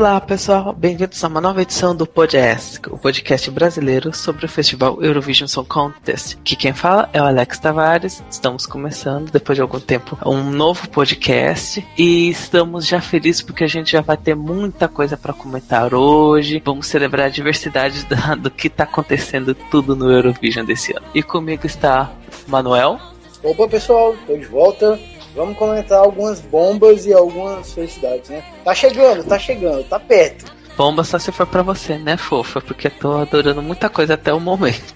Olá pessoal, bem-vindos a uma nova edição do Podcast, o podcast brasileiro sobre o festival Eurovision Song Contest. Que quem fala é o Alex Tavares. Estamos começando, depois de algum tempo, um novo podcast e estamos já felizes porque a gente já vai ter muita coisa para comentar hoje. Vamos celebrar a diversidade do que está acontecendo tudo no Eurovision desse ano. E comigo está Manuel. Opa pessoal, estou de volta Vamos comentar algumas bombas e algumas felicidades, né? Tá chegando, tá chegando, tá perto. Bomba só se for pra você, né, fofa? Porque tô adorando muita coisa até o momento.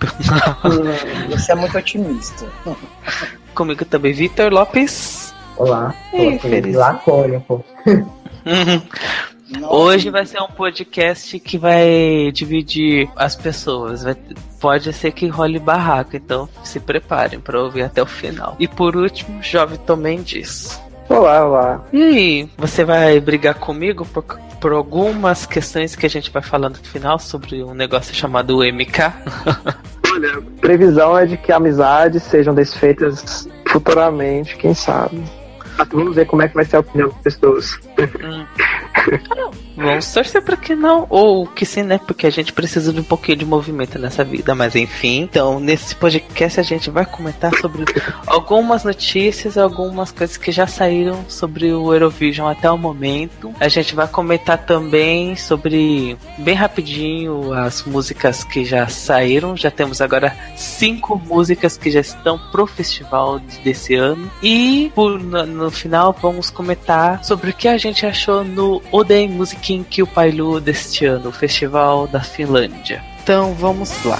você é muito otimista. Comigo também, Vitor Lopes. Olá. Ei, feliz. Lacônia, Hoje vai ser um podcast que vai dividir as pessoas. Vai, pode ser que role barraco, então se preparem para ouvir até o final. E por último, Jovem também diz. Olá, olá. E aí, você vai brigar comigo por, por algumas questões que a gente vai falando no final sobre um negócio chamado MK? Olha, previsão é de que amizades sejam desfeitas futuramente, quem sabe. Vamos ver como é que vai ser a opinião das pessoas. Hum. Vamos torcer para que não, ou que sim, né? Porque a gente precisa de um pouquinho de movimento nessa vida, mas enfim. Então, nesse podcast a gente vai comentar sobre algumas notícias, algumas coisas que já saíram sobre o Eurovision até o momento. A gente vai comentar também sobre, bem rapidinho, as músicas que já saíram. Já temos agora cinco músicas que já estão pro festival desse ano. E por, no, no final vamos comentar sobre o que a gente achou no Odeio Music que o Pailu deste ano, o Festival da Finlândia. Então vamos lá.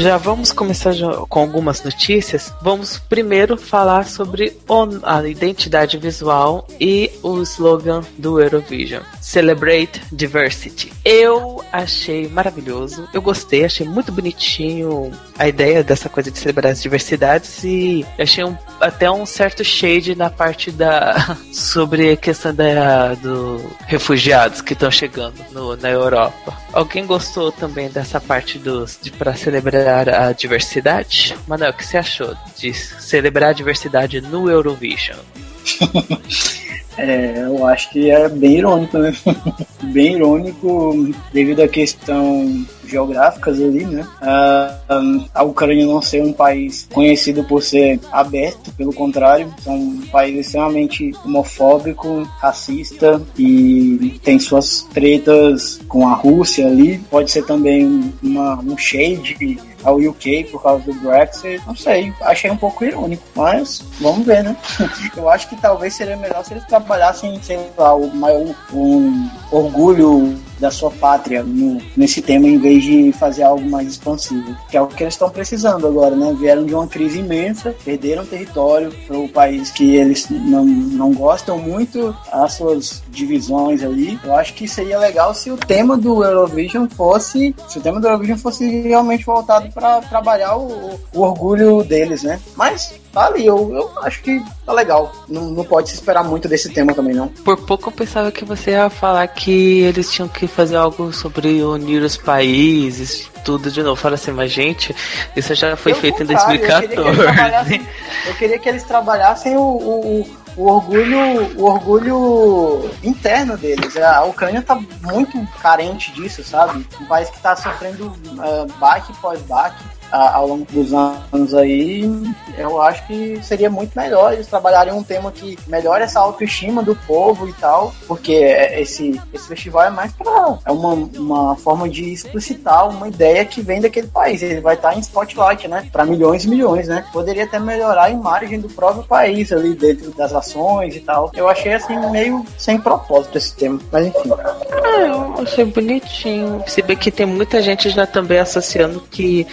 Já vamos começar com algumas notícias. Vamos primeiro falar sobre a identidade visual e o slogan do Eurovision: Celebrate Diversity. Eu achei maravilhoso, eu gostei, achei muito bonitinho a ideia dessa coisa de celebrar as diversidades e achei um, até um certo shade na parte da sobre a questão da, do refugiados que estão chegando no, na Europa. Alguém gostou também dessa parte dos de para celebrar a diversidade? Manuel, o que você achou de celebrar a diversidade no Eurovision? É, eu acho que é bem irônico, né? bem irônico devido à questão geográficas ali, né? A, Ucrânia não ser um país conhecido por ser aberto, pelo contrário, é um país extremamente homofóbico, racista e tem suas tretas com a Rússia ali. Pode ser também uma, um shade ao UK por causa do Brexit. Não sei, achei um pouco irônico, mas vamos ver, né? Eu acho que talvez seria melhor se eles trabalhassem, sei lá, o maior um orgulho da sua pátria no, nesse tema em vez de fazer algo mais expansivo, que é o que eles estão precisando agora, né? Vieram de uma crise imensa, perderam território para o país que eles não, não gostam muito, as suas divisões ali. Eu acho que seria legal se o tema do Eurovision fosse, se o tema do Eurovision fosse realmente voltado para trabalhar o, o orgulho deles, né? Mas tá ali. Eu, eu acho que tá legal. Não, não pode se esperar muito desse tema também, não. Por pouco eu pensava que você ia falar que eles tinham que fazer algo sobre unir os países, tudo de novo. Fala assim, mas gente, isso já foi eu feito em 2014. Eu queria, eu queria que eles trabalhassem o, o, o orgulho, o orgulho interno deles. A Ucrânia tá muito carente disso, sabe? Um país que tá sofrendo uh, baque pós baque ao longo dos anos aí, eu acho que seria muito melhor eles trabalharem um tema que melhore essa autoestima do povo e tal, porque esse, esse festival é mais para é uma, uma forma de explicitar uma ideia que vem daquele país. Ele vai estar em spotlight, né, para milhões e milhões, né? Poderia até melhorar a imagem do próprio país ali dentro das ações e tal. Eu achei assim meio sem propósito esse tema, mas enfim. Ah, eu achei bonitinho. Se bem que tem muita gente já também associando que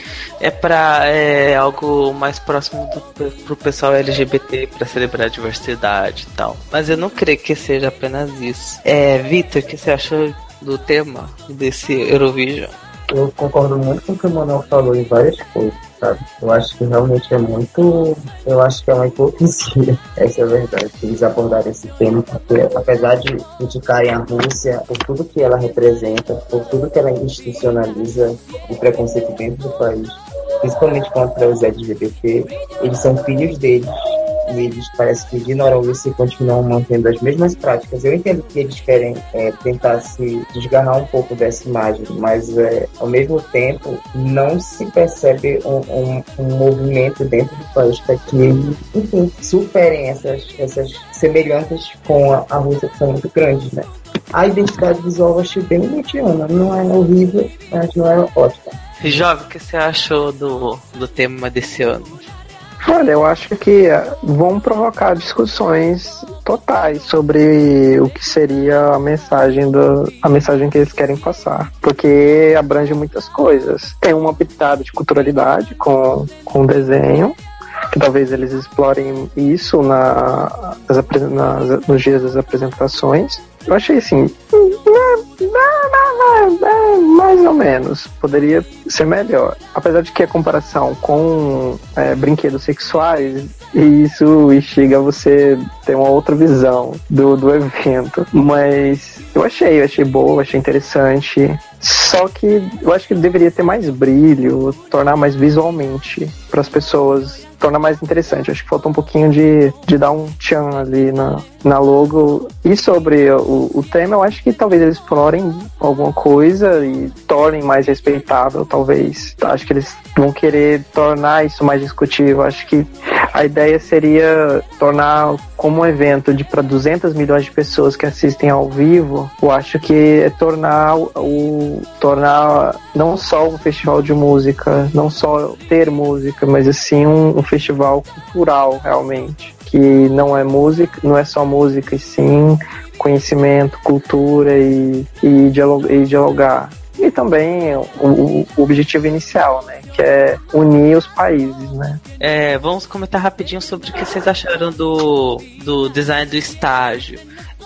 é para é, algo mais próximo do, pro pessoal LGBT para celebrar a diversidade e tal. Mas eu não creio que seja apenas isso. É, Vitor, o que você achou do tema desse Eurovision? eu concordo muito com o que o Manuel falou em várias coisas, sabe? Eu acho que realmente é muito. Eu acho que é uma hipocrisia. Essa é a verdade. Eles abordarem esse tema, porque apesar de criticarem a Rússia por tudo que ela representa, por tudo que ela institucionaliza o preconceito dentro do país, principalmente contra os LGBT, eles são filhos deles e eles parece que ignoram isso e continuam mantendo as mesmas práticas. Eu entendo que eles querem é, tentar se desgarrar um pouco dessa imagem, mas é, ao mesmo tempo não se percebe um, um, um movimento dentro do país para que eles, enfim, superem essas, essas semelhanças com a, a Rússia que são muito grandes, né? A identidade visual eu achei bem mediana, não é horrível, mas não é ótima. Jovem, o que você achou do, do tema desse ano? Olha, eu acho que eh, vão provocar discussões totais sobre o que seria a mensagem do, a mensagem que eles querem passar, porque abrange muitas coisas. Tem uma pitada de culturalidade com com desenho, que talvez eles explorem isso na, nas, nas, nos dias das apresentações. Eu achei assim, mais ou menos. Poderia ser melhor. Apesar de que a comparação com é, brinquedos sexuais, isso instiga você ter uma outra visão do, do evento. Mas eu achei, eu achei boa, achei interessante. Só que eu acho que deveria ter mais brilho, tornar mais visualmente para as pessoas torna mais interessante. Acho que falta um pouquinho de, de dar um tchan ali na, na logo. E sobre o, o tema, eu acho que talvez eles explorem alguma coisa e tornem mais respeitável, talvez. Acho que eles vão querer tornar isso mais discutível. Acho que a ideia seria tornar como um evento de para 200 milhões de pessoas que assistem ao vivo. Eu acho que é tornar o tornar não só um festival de música, não só ter música, mas assim um, um festival cultural realmente que não é música, não é só música, e sim conhecimento, cultura e, e, dialogar. E também o, o, objetivo inicial, né? Que é unir os países, né? É, vamos comentar rapidinho sobre o que vocês acharam do, do design do estágio.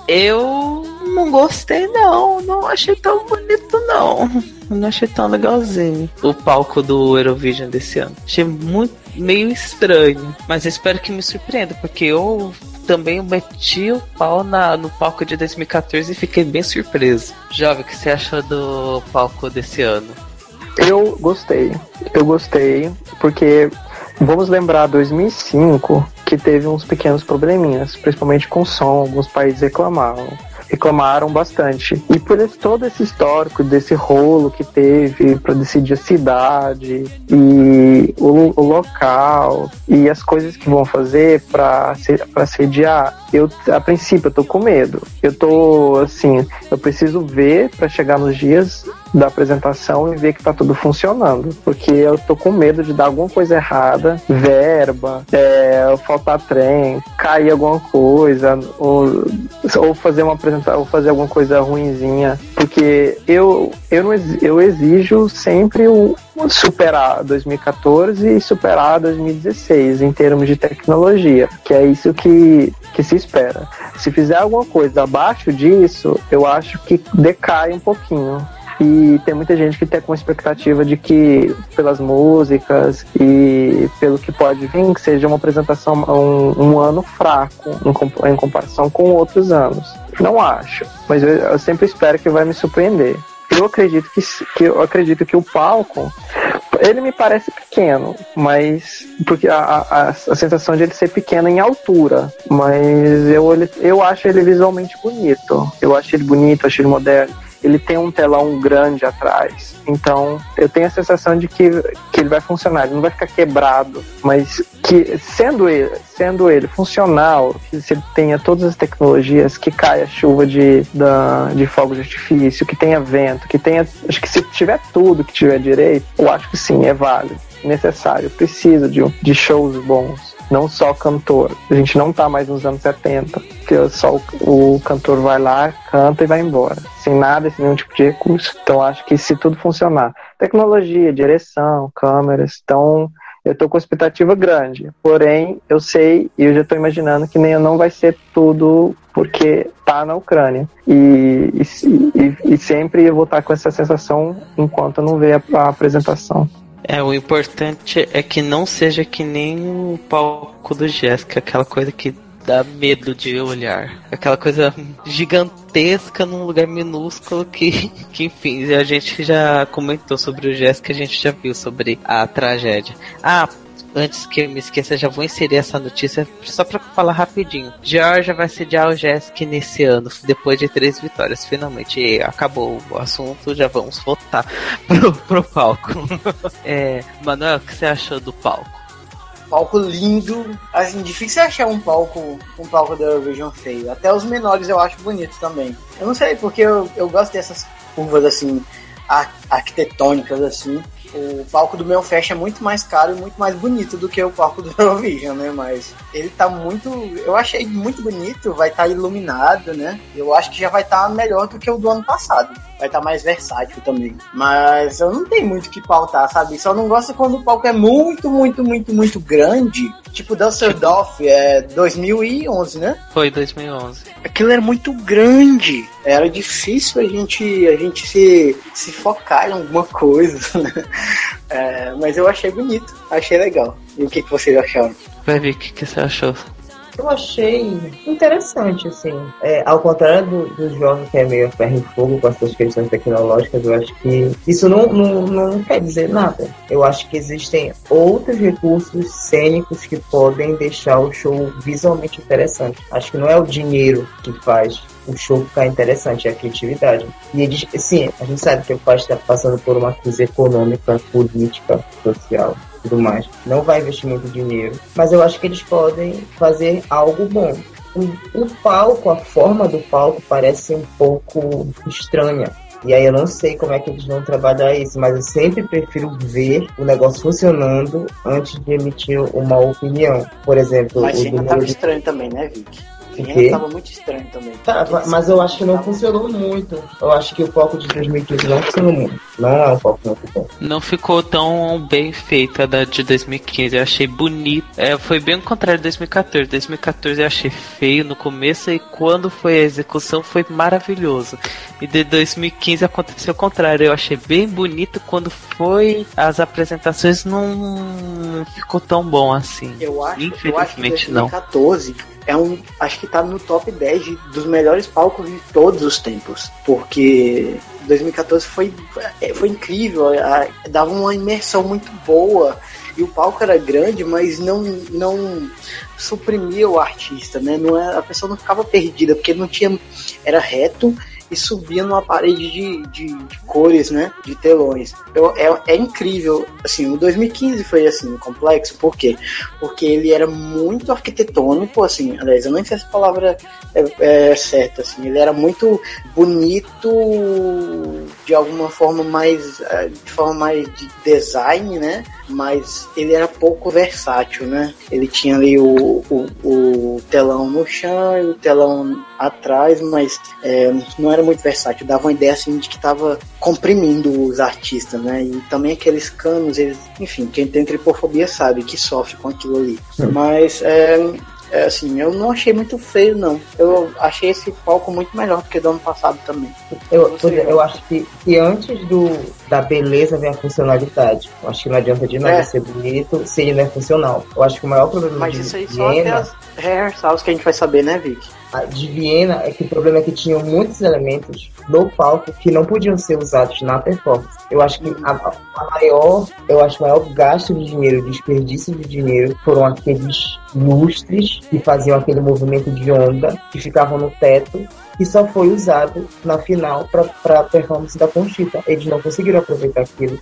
Eu não gostei, não. Não achei tão bonito, não. Não achei tão legalzinho o palco do Eurovision desse ano. Achei muito meio estranho, mas espero que me surpreenda, porque eu também meti o pau na, no palco de 2014 e fiquei bem surpreso. Jovem, o que você achou do palco desse ano? Eu gostei, eu gostei, porque vamos lembrar 2005 que teve uns pequenos probleminhas, principalmente com som, alguns países reclamavam reclamaram bastante. E por esse, todo esse histórico desse rolo que teve para decidir a cidade e o, o, local e as coisas que vão fazer para sediar, eu a princípio eu tô com medo. Eu tô assim, eu preciso ver para chegar nos dias da apresentação e ver que tá tudo funcionando. Porque eu tô com medo de dar alguma coisa errada, verba, é, faltar trem, cair alguma coisa, ou, ou fazer uma apresentação, ou fazer alguma coisa ruinzinha. Porque eu, eu, não, eu exijo sempre o, superar 2014 e superar 2016 em termos de tecnologia, que é isso que, que se espera. Se fizer alguma coisa abaixo disso, eu acho que decai um pouquinho. E tem muita gente que tem com expectativa de que, pelas músicas e pelo que pode vir, que seja uma apresentação, um, um ano fraco em, em comparação com outros anos. Não acho, mas eu, eu sempre espero que vai me surpreender. Eu acredito que, que eu acredito que o palco ele me parece pequeno, mas porque a, a, a, sensação de ele ser pequeno em altura, mas eu, eu acho ele visualmente bonito. Eu acho ele bonito, acho ele moderno ele tem um telão grande atrás. Então, eu tenho a sensação de que, que ele vai funcionar, ele não vai ficar quebrado, mas que sendo ele, sendo ele funcional, que se ele tenha todas as tecnologias, que caia chuva de, da, de fogo de artifício, que tenha vento, que tenha. Acho que se tiver tudo que tiver direito, eu acho que sim, é válido, necessário, precisa de, de shows bons não só cantor. A gente não tá mais nos anos 70, que só o, o cantor vai lá, canta e vai embora, sem nada, sem nenhum tipo de recurso. Então acho que se tudo funcionar, tecnologia, direção, câmeras, então eu tô com expectativa grande. Porém, eu sei e eu já tô imaginando que nem não vai ser tudo porque tá na Ucrânia. E, e, e, sempre eu vou estar com essa sensação enquanto eu não ver a, a apresentação. É, o importante é que não seja que nem o palco do Jéssica, aquela coisa que dá medo de olhar. Aquela coisa gigantesca num lugar minúsculo que, que enfim, a gente já comentou sobre o Jéssica, a gente já viu sobre a tragédia. Ah, antes que eu me esqueça, já vou inserir essa notícia só para falar rapidinho. Georgia vai sediar o Jéssica nesse ano, depois de três vitórias. Finalmente acabou o assunto, já vamos voltar pro, pro palco. é, Manuel, o que você achou do palco? palco lindo. Assim, difícil achar um palco, um palco da Eurovision feio. Até os menores eu acho bonito também. Eu não sei, porque eu, eu gosto dessas curvas assim, arquitetônicas assim o palco do meu Fest é muito mais caro e muito mais bonito do que o palco do Eurovision, né? Mas ele tá muito. Eu achei muito bonito, vai estar tá iluminado, né? Eu acho que já vai estar tá melhor do que o do ano passado. Vai estar tá mais versátil também. Mas eu não tenho muito o que pautar, sabe? Só não gosto quando o palco é muito, muito, muito, muito grande. Tipo Dusseldorf, é 2011, né? Foi 2011. Aquilo era muito grande. Era difícil a gente, a gente se, se focar em alguma coisa. Né? É, mas eu achei bonito, achei legal. E o que, que vocês acharam? Vai ver o que, que você achou. Eu achei interessante, assim. É, ao contrário do, do que é meio ferro e fogo com essas questões tecnológicas, eu acho que isso não, não, não quer dizer nada. Eu acho que existem outros recursos cênicos que podem deixar o show visualmente interessante. Acho que não é o dinheiro que faz o show ficar interessante, é a criatividade. E eles, sim, a gente sabe que o país está passando por uma crise econômica, política, social tudo mais. Não vai investir muito dinheiro, mas eu acho que eles podem fazer algo bom. O, o palco, a forma do palco parece um pouco estranha. E aí eu não sei como é que eles vão trabalhar isso, mas eu sempre prefiro ver o negócio funcionando antes de emitir uma opinião. Por exemplo, mas o tava estranho também, né, Vic? Viena tava muito estranho também. Tá, mas eu acho que não funcionou muito. Eu acho que o foco de 2015 não funcionou muito. Não é um foco muito bom. Não ficou tão bem feita da de 2015. Eu achei bonito. É, foi bem o contrário de 2014. 2014 eu achei feio no começo e quando foi a execução foi maravilhoso. E de 2015 aconteceu o contrário. Eu achei bem bonito quando foi as apresentações não ficou tão bom assim. Eu acho, Infelizmente eu acho que 2014 não é um, acho que tá no top 10 de, dos melhores palcos de todos os tempos, porque 2014 foi, é, foi incrível, a, dava uma imersão muito boa e o palco era grande, mas não não suprimia o artista, né? Não é, a pessoa não ficava perdida porque não tinha era reto e subia numa parede de, de, de cores, né? De telões. Eu, é, é incrível. Assim, o 2015 foi assim, complexo. Por quê? Porque ele era muito arquitetônico, assim. Aliás, eu nem sei se a palavra é, é certa, assim. Ele era muito bonito de alguma forma mais. É, de forma mais de design, né? Mas ele era pouco versátil, né? Ele tinha ali o, o, o telão no chão e o telão atrás, mas é, não era muito versátil. Dava uma ideia assim de que estava comprimindo os artistas, né? E também aqueles canos, eles, enfim, quem tem tripofobia sabe que sofre com aquilo ali. Mas é, é, assim, eu não achei muito feio, não. Eu achei esse palco muito melhor do que do ano passado também. Eu, eu acho que, que antes do, da beleza vem a funcionalidade. Eu acho que não adianta de nada é. ser bonito se ele não é funcional. Eu acho que o maior problema Mas isso aí só até as rehearsals que a gente vai saber, né, Vic? De Viena é que o problema é que tinham muitos elementos no palco que não podiam ser usados na performance. Eu acho que a, a maior, eu acho o maior gasto de dinheiro, desperdício de dinheiro foram aqueles lustres que faziam aquele movimento de onda que ficavam no teto que só foi usado na final para a performance da Conchita. Eles não conseguiram aproveitar aquilo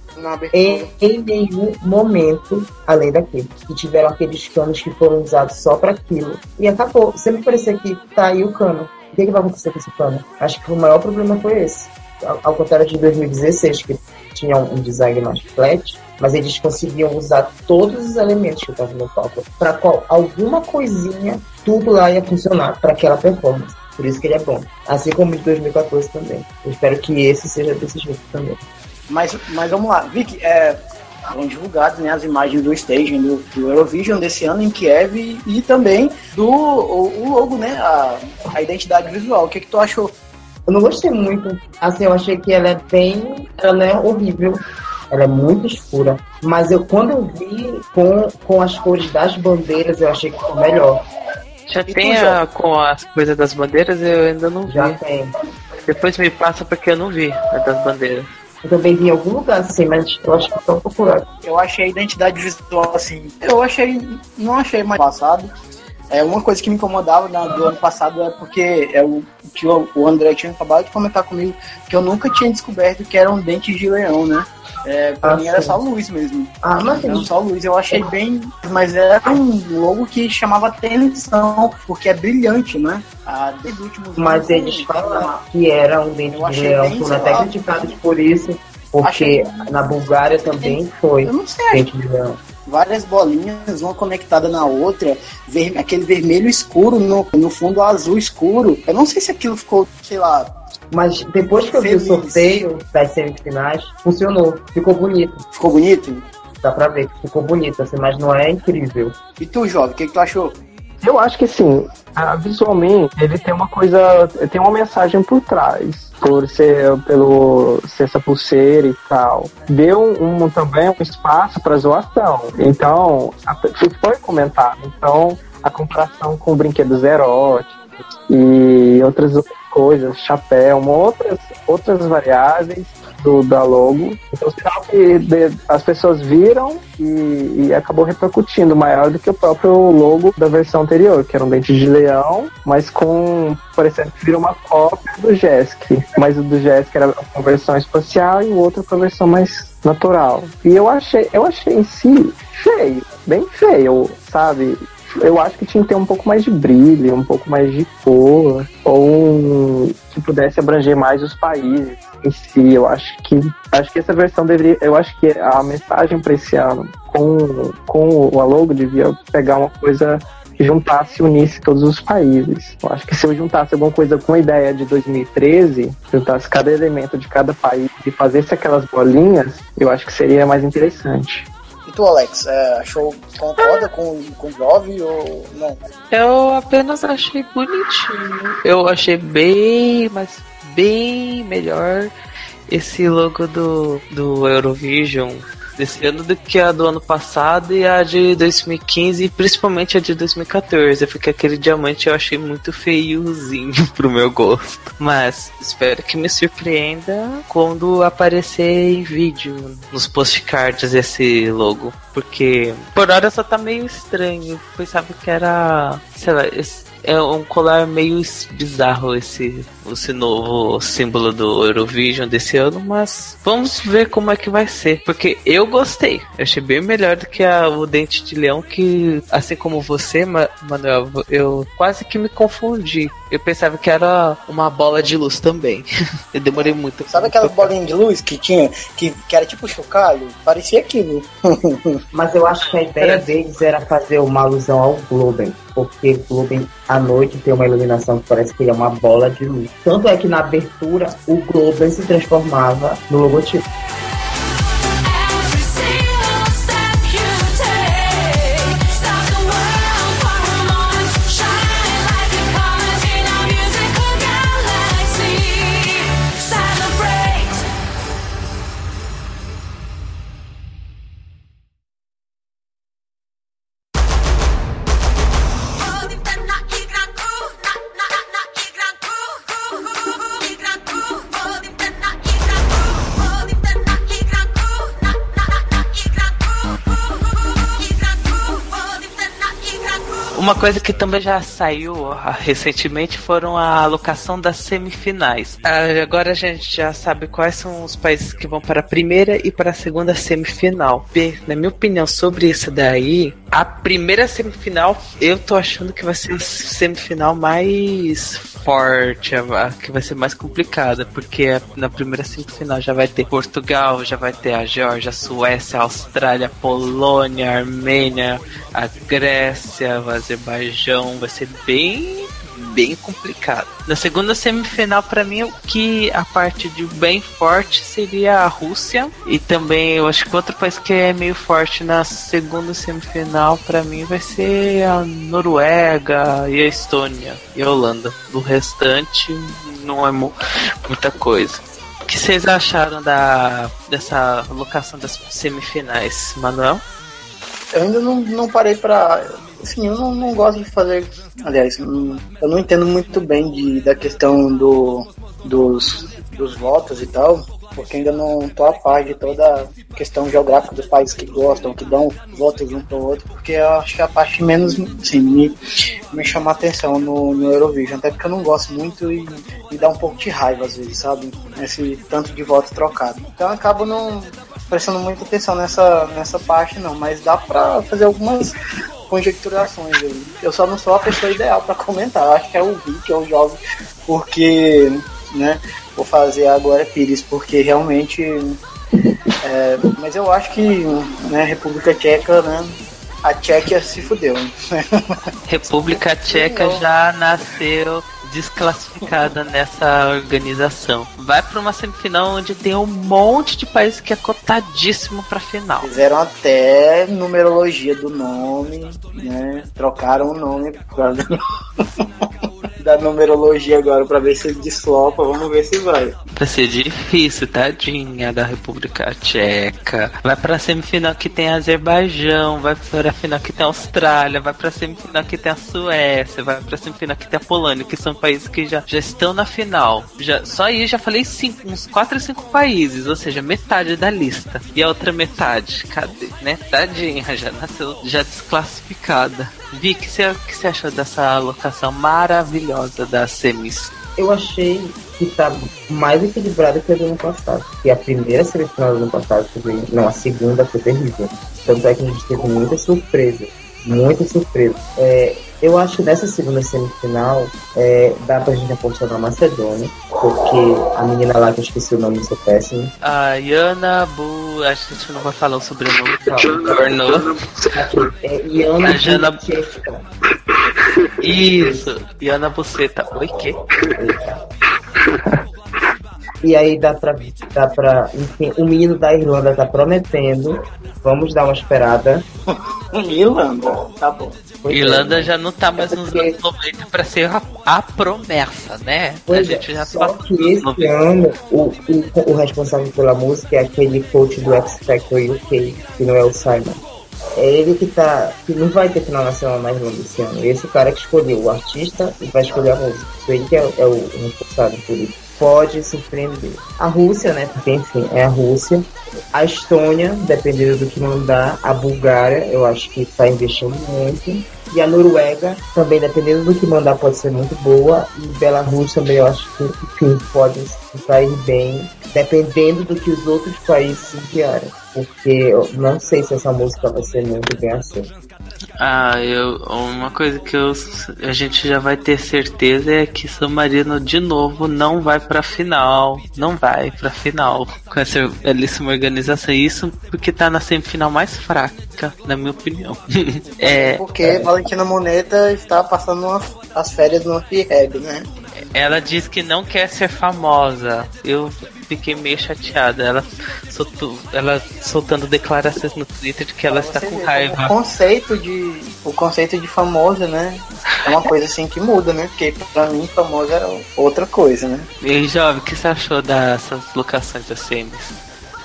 em, em, nenhum momento além daquilo. E tiveram aqueles canos que foram usados só para aquilo. E acabou. Sempre parecia que tá aí o cano. O que, que vai acontecer com esse cano? Acho que o maior problema foi esse. Ao, ao contrário de 2016, que tinha um design mais flat, mas eles conseguiam usar todos os elementos que estavam no palco para qual alguma coisinha tudo lá ia funcionar para aquela performance. Por isso que ele é bom. Assim como de 2014 também. Eu espero que esse seja desse jeito também. Mas, mas vamos lá, Vicky, é, foram divulgadas né, as imagens do staging do, do Eurovision desse ano em Kiev e, e também do o, o, logo, né, a, a identidade visual. O que, que tu achou? Eu não gostei muito. Assim, eu achei que ela é bem. Ela é horrível. Ela é muito escura. Mas eu quando eu vi com, com as cores das bandeiras, eu achei que ficou melhor. Já e tem a, com as coisas das bandeiras, eu ainda não vi. Já tem. Depois me passa porque eu não vi a das bandeiras. Eu também vi em algum lugar, assim, mas eu acho que estão procurando. Eu achei a identidade visual, assim, eu achei, não achei mais passado. É, uma coisa que me incomodava na, do ano passado é porque é o que o, o André tinha acabado de comentar comigo, que eu nunca tinha descoberto que eram dentes de leão, né? É, pra ah, mim era só luz mesmo. Ah, mas era só luz. Eu achei bem. Mas era um logo que chamava atenção, porque é brilhante, né? Ah, desde últimos Mas eles falaram que era um dente de leão, foram até criticados por isso. Porque achei... na Bulgária também foi. Eu não sei. Dente de leão várias bolinhas, uma conectada na outra, ver, aquele vermelho escuro no, no fundo azul escuro. Eu não sei se aquilo ficou, sei lá, mas depois que eu Feliz. vi o sorteio das semifinais, funcionou. Ficou bonito. Ficou bonito? Dá pra ver que ficou bonito, assim, mas não é incrível. E tu, Jovem, o que, que tu achou? Eu acho que sim, visualmente ele tem uma coisa, tem uma mensagem por trás, por ser pelo ser essa pulseira e tal. Deu um, um também um espaço para zoação. Então, isso foi comentado. Então, a comparação com brinquedos eróticos e outras coisas, chapéu, outras, outras variáveis do, da logo. Então, sinal que de, as pessoas viram e, e, acabou repercutindo maior do que o próprio logo da versão anterior, que era um dente de leão, mas com parecendo que virou uma cópia do Jesk. Mas o do Jesk era uma versão espacial e o outro com a versão mais natural. E eu achei, eu achei em si feio, bem feio, sabe? Eu acho que tinha que ter um pouco mais de brilho, um pouco mais de cor, ou que pudesse abranger mais os países em si. Eu acho que acho que essa versão deveria, eu acho que a mensagem para esse ano com com o logo devia pegar uma coisa que juntasse e unisse todos os países. Eu acho que se eu juntasse alguma coisa com a ideia de 2013, juntasse cada elemento de cada país e fazesse aquelas bolinhas, eu acho que seria mais interessante. E tu, Alex, é, achou, concorda com, com o Jove ou não? Eu apenas achei bonitinho. Eu achei bem, mas bem melhor esse logo do, do Eurovision desse ano do que a do ano passado e a de 2015 e principalmente a de 2014, porque aquele diamante eu achei muito feiozinho pro meu gosto. Mas espero que me surpreenda quando aparecer em vídeo nos postcards esse logo, porque por hora só tá meio estranho. Pois sabe que era, sei lá, é um colar meio bizarro esse, esse novo símbolo do Eurovision desse ano, mas vamos ver como é que vai ser. Porque eu gostei. Eu achei bem melhor do que a, o Dente de Leão, que, assim como você, Manuel, eu quase que me confundi. Eu pensava que era uma bola de luz também. eu demorei muito. Sabe aquela bolinha de luz que tinha, que, que era tipo chocalho? Parecia aquilo. mas eu acho que a ideia deles era fazer uma alusão ao Globen porque o clube à noite tem uma iluminação que parece que é uma bola de luz. Tanto é que na abertura o Globo se transformava no logotipo. Uma coisa que também já saiu recentemente foram a alocação das semifinais. Ah, agora a gente já sabe quais são os países que vão para a primeira e para a segunda semifinal. Na minha opinião sobre isso daí, a primeira semifinal eu tô achando que vai ser a semifinal mais forte, a que vai ser mais complicada, porque na primeira semifinal já vai ter Portugal, já vai ter a Geórgia, a Suécia, a Austrália, a Polônia, a Armênia, a Grécia, o Azerbaijão, vai ser bem bem complicado. Na segunda semifinal, para mim, o que a parte de bem forte seria a Rússia. E também eu acho que outro país que é meio forte na segunda semifinal, para mim, vai ser a Noruega e a Estônia e a Holanda. Do restante, não é mu muita coisa. O que vocês acharam da, dessa locação das semifinais, Manuel? Eu ainda não, não parei pra. Assim, eu não, não gosto de fazer. Aliás, não, eu não entendo muito bem de, da questão do, dos, dos votos e tal, porque ainda não tô a par de toda a questão geográfica dos países que gostam, que dão votos um pro outro, porque eu acho que a parte menos, assim, me, me chama a atenção no, no Eurovision, até porque eu não gosto muito e me dá um pouco de raiva às vezes, sabe? Esse tanto de voto trocado. Então eu acabo não prestando muita atenção nessa, nessa parte não, mas dá pra fazer algumas conjecturações aí. Eu só não sou a pessoa ideal para comentar, eu acho que é o Vic ou o Jovem, porque, né, vou fazer agora Pires, porque realmente. É, mas eu acho que, né, República Tcheca, né, a Tchequia se fudeu. República Tcheca já nasceu desclassificada nessa organização. Vai para uma semifinal onde tem um monte de países que é cotadíssimo para final. Fizeram até numerologia do nome, né? Trocaram o nome pra... da numerologia agora para ver se desloca. Vamos ver se vai. Vai ser difícil, tadinha da República Tcheca. Vai pra semifinal que tem Azerbaijão, vai pra final que tem Austrália, vai pra semifinal que tem a Suécia, vai pra semifinal que tem a Polônia, que são países que já, já estão na final. Já, só aí já falei cinco, uns 4 ou 5 países, ou seja, metade da lista. E a outra metade, cadê? Né? Tadinha, já nasceu já desclassificada. Vi, o que você achou dessa alocação maravilhosa das semis? Eu achei que tá mais equilibrado que a do ano passado. Que a primeira semifinal do ano passado foi. Não, a segunda foi terrível. Tanto é que a gente teve muita surpresa. Muita surpresa. É, eu acho que nessa segunda semifinal é, dá pra gente apostar na Macedônia, porque a menina lá que eu esqueci o nome, sou péssimo. A Yana Bu. Acho que a gente não vai falar o sobrenome. Tornou. É, Iana A Jana- Isso, Yana Buceta. Oi, que? E aí dá pra, dá pra. Enfim, o menino da Irlanda tá prometendo. Vamos dar uma esperada. Irlanda, tá bom. Pois é. Irlanda já não tá mais nos porque- anos 90 pra ser a, a promessa, né? a Pois gente é, já só tá que esse ano o, o, o responsável pela música é aquele coach do X Factor UK, que não é o Simon. É ele que tá. que não vai ter final nacional na Irlanda esse ano. Esse cara que escolheu o artista e vai escolher a música. Ele que é, é o responsável por isso. Pode surpreender. A Rússia, né? Porque enfim, é a Rússia. A Estônia, dependendo do que mandar. A Bulgária, eu acho que tá investindo muito. E a Noruega, também dependendo do que mandar, pode ser muito boa. E Belarus também, eu acho que, enfim, pode sair bem, dependendo do que os outros países enviarem. Porque eu não sei se essa música vai ser muito bem aceita. Ah, eu, uma coisa que eu, a gente já vai ter certeza é que San Marino de novo não vai pra final. Não vai pra final com essa belíssima organização. Isso porque tá na semifinal mais fraca, na minha opinião. é, Porque Valentina Moneta está passando uma- as férias no rehab, né? ela diz que não quer ser famosa. Eu fiquei meio chateada. Ela, soltou, ela soltando declarações no Twitter de que ela está com raiva. O conceito de o conceito de famosa, né? É uma coisa assim que muda, né? Porque pra mim famosa era outra coisa, né? E aí, jovem, o que você achou dessas locações da semis?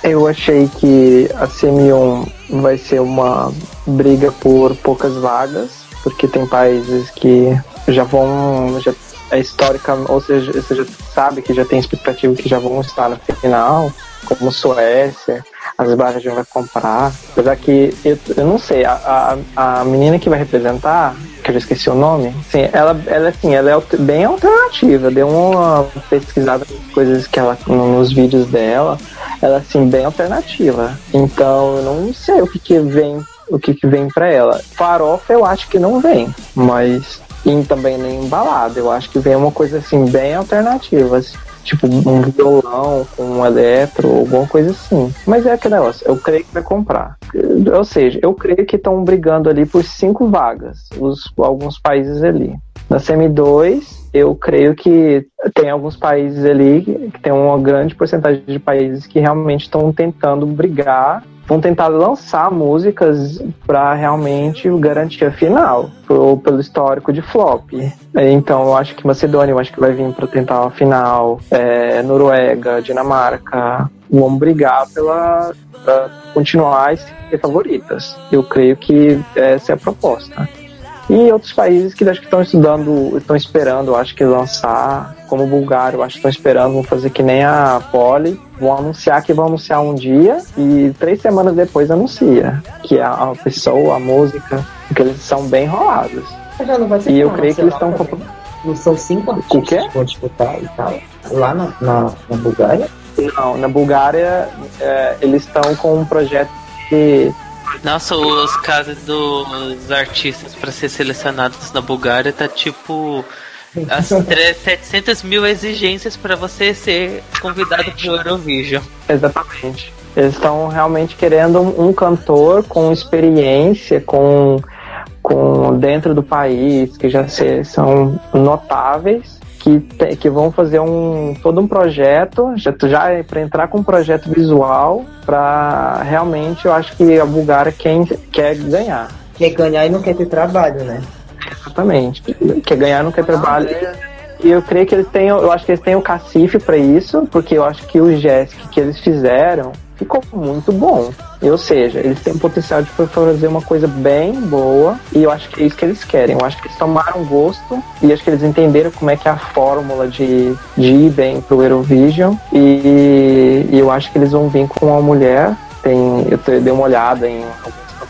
Eu achei que a CM1 vai ser uma briga por poucas vagas, porque tem países que já vão. Já é histórica, ou seja, você já sabe que já tem expectativa que já vão estar na final, como Suécia, Azerbaijão vai comprar. Apesar que eu, eu não sei, a, a, a menina que vai representar, que eu já esqueci o nome, sim, ela, ela assim, ela é bem alternativa, deu uma pesquisada nas coisas que ela, nos vídeos dela, ela assim, bem alternativa. Então eu não sei o que, que vem, o que, que vem pra ela. Farofa eu acho que não vem, mas e também nem balada, eu acho que vem uma coisa assim, bem alternativa. assim, Tipo, um violão com um eletro, alguma coisa assim. Mas é aquele negócio, eu creio que vai comprar. Ou seja, eu creio que estão brigando ali por cinco vagas, os, alguns países ali. Na semi 2, eu creio que tem alguns países ali que tem uma grande porcentagem de países que realmente estão tentando brigar vão tentar lançar músicas para realmente garantir a final, pro, pelo histórico de flop. Então eu acho que Macedônia, eu acho que vai vir para tentar a final, é, Noruega, Dinamarca, vão brigar pela pra continuar e ser favoritas. Eu creio que essa é a proposta. E outros países que acho que estão estudando, estão esperando, acho que lançar, como o Bulgária, eu acho que estão esperando, vão fazer que nem a Poli, vão anunciar que vão anunciar um dia e três semanas depois anuncia que a, a pessoa, a música, porque eles são bem enrolados. e eu creio que eles estão. Não são cinco artistas que vão disputar e tal. Lá na, na, na Bulgária? Não, na Bulgária é, eles estão com um projeto de nossa, os casos dos artistas para ser selecionados na Bulgária tá tipo as 700 mil exigências para você ser convidado para o Eurovision. Exatamente. Eles estão realmente querendo um, um, cantor com experiência, com, com dentro do país, que já se, são notáveis que, te, que vão fazer um todo um projeto, já, já é para entrar com um projeto visual para realmente eu acho que a Bulgária quem quer ganhar. Quer ganhar e não quer ter trabalho, né? Exatamente. Quer ganhar e não quer trabalho. E eu creio que eles têm, eu acho que eles têm o cacife para isso, porque eu acho que o Jessic que eles fizeram ficou muito bom. Ou seja, eles têm potencial de fazer uma coisa bem boa e eu acho que é isso que eles querem. Eu acho que eles tomaram gosto e acho que eles entenderam como é que é a fórmula de, de ir bem pro Eurovision e, e eu acho que eles vão vir com uma mulher. Tem, eu dei uma olhada em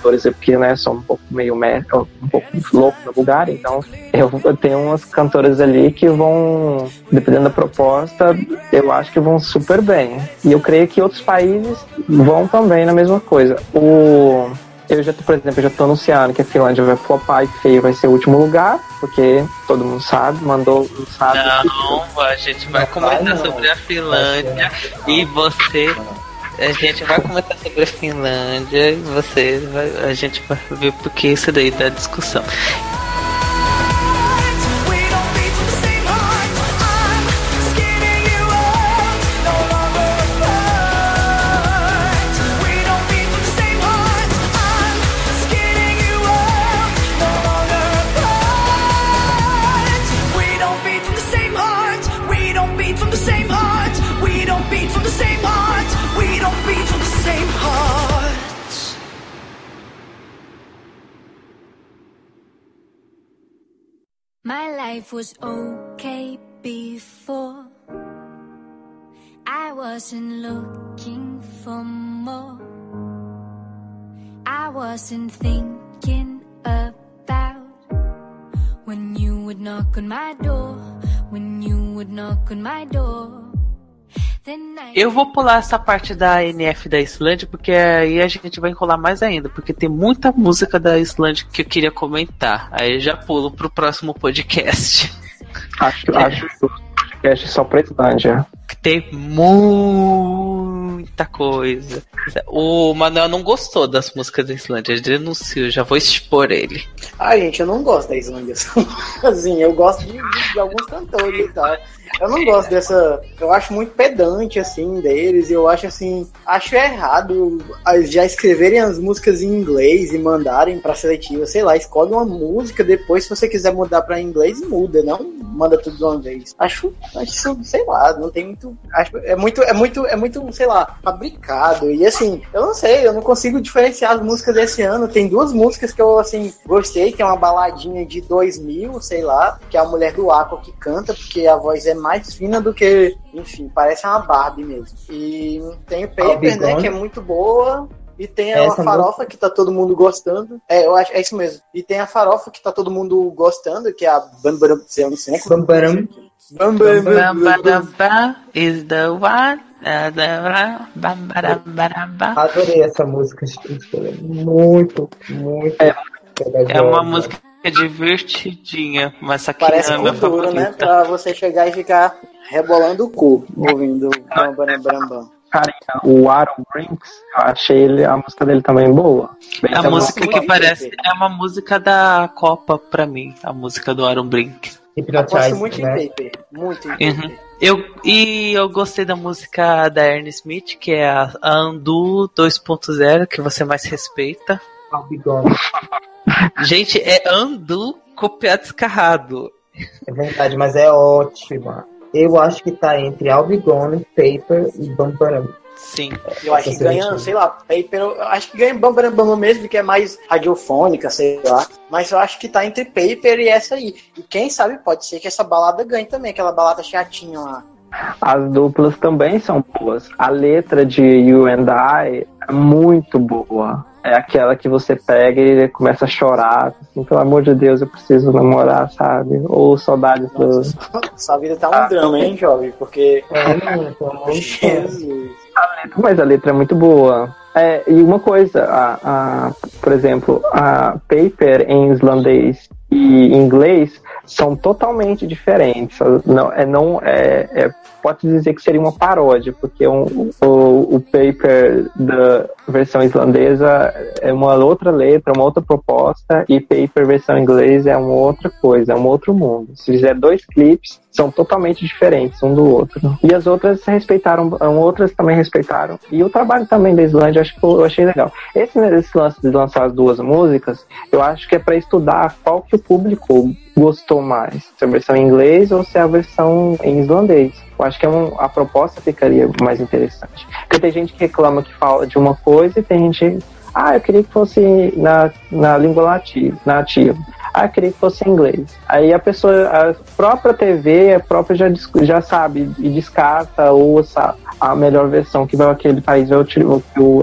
cantores, porque né, sou um pouco meio um pouco louco na Bulgária, então eu, eu tenho umas cantoras ali que vão, dependendo da proposta, eu acho que vão super bem. E eu creio que outros países vão também na mesma coisa. O eu já, por exemplo, já tô anunciando que a Finlândia vai flopar e feio vai ser o último lugar, porque todo mundo sabe, mandou sabe. Não, a gente vai comentar sobre a Finlândia e você a gente vai comentar sobre a Finlândia e você vai, a gente vai ver porque isso daí dá discussão. Life was okay before. I wasn't looking for more. I wasn't thinking about when you would knock on my door. When you would knock on my door. Eu vou pular essa parte da NF da Islândia, porque aí a gente vai enrolar mais ainda, porque tem muita música da Islândia que eu queria comentar. Aí já pulo pro próximo podcast. Acho, é. acho que o podcast só pra Islândia. Tem muita coisa. O Manuel não gostou das músicas da Islândia, ele denunciou, já vou expor ele. Ai, gente, eu não gosto da Islândia. assim, eu gosto de, de, de alguns cantores e tal. Eu não gosto dessa. Eu acho muito pedante, assim, deles. Eu acho, assim. Acho errado já escreverem as músicas em inglês e mandarem pra seletiva. Sei lá, escolhe uma música, depois, se você quiser mudar pra inglês, muda. Não manda tudo de uma vez. Acho, acho sei lá, não tem muito. Acho, é muito, é muito, é muito, sei lá, fabricado. E assim, eu não sei, eu não consigo diferenciar as músicas desse ano. Tem duas músicas que eu, assim, gostei, que é uma baladinha de 2000, sei lá, que é a Mulher do Aqua que canta, porque a voz é mais fina do que, enfim, parece uma Barbie mesmo. E tem o Paper, né, que é muito boa. E tem a Essa farofa que tá todo mundo gostando. É, eu acho, é isso mesmo. E tem a farofa que tá todo mundo gostando, que é a Bambaram. Bambaram. Bambaram is the one. Adorei essa música, muito, muito. É, é uma música é divertidinha, mas essa aqui Parece é cultura, né? Pra você chegar e ficar rebolando o cu ouvindo bam, bam, bam, bam. carinha, o Aaron Brinks, eu achei ele, a música dele também boa. Bem, a música que parece é uma música da Copa pra mim, a música do Aaron Brinks. Gosto muito né? em Paper, muito em uhum. Eu, e eu gostei da música da Ernie Smith, que é a Andu 2.0, que você mais respeita. Gente, é Andu copiado descarrado. É verdade, mas é ótima. Eu acho que tá entre Albigone, Paper e Bambaram. Sim. Eu acho que ganha, sei lá, Paper, eu acho que ganha Bambaram Bam mesmo, que é mais radiofônica, sei lá. Mas eu acho que tá entre Paper e essa aí. E quem sabe pode ser que essa balada ganhe também, aquela balada chatinha lá. As duplas também são boas. A letra de You and I é muito boa é aquela que você pega e começa a chorar, assim, pelo amor de Deus, eu preciso namorar, sabe? Ou saudades do. Sua vida tá um drama, hein, jovem? Porque. É, Jesus. Mas a letra é muito boa. É, e uma coisa, a, a, por exemplo, a paper em islandês e inglês são totalmente diferentes. Não, é, não, é, é pode dizer que seria uma paródia, porque um, o, o paper da versão islandesa é uma outra letra, uma outra proposta, e paper versão inglesa é uma outra coisa, é um outro mundo. Se fizer dois clipes, são totalmente diferentes um do outro. E as outras respeitaram, outras também respeitaram. E o trabalho também da Islândia acho que eu achei legal. Esse, esse lance de lançar as duas músicas, eu acho que é para estudar qual que o público gostou mais, se é a versão em inglês ou se é a versão em islandês. Eu acho que é um, a proposta ficaria mais interessante. Porque tem gente que reclama que fala de uma coisa e tem gente. Ah, eu queria que fosse na, na língua nativa, nativa. Ah, eu queria que fosse em inglês. Aí a pessoa, a própria TV, a própria já, já sabe e descarta ou sabe a melhor versão que vai, aquele país vai que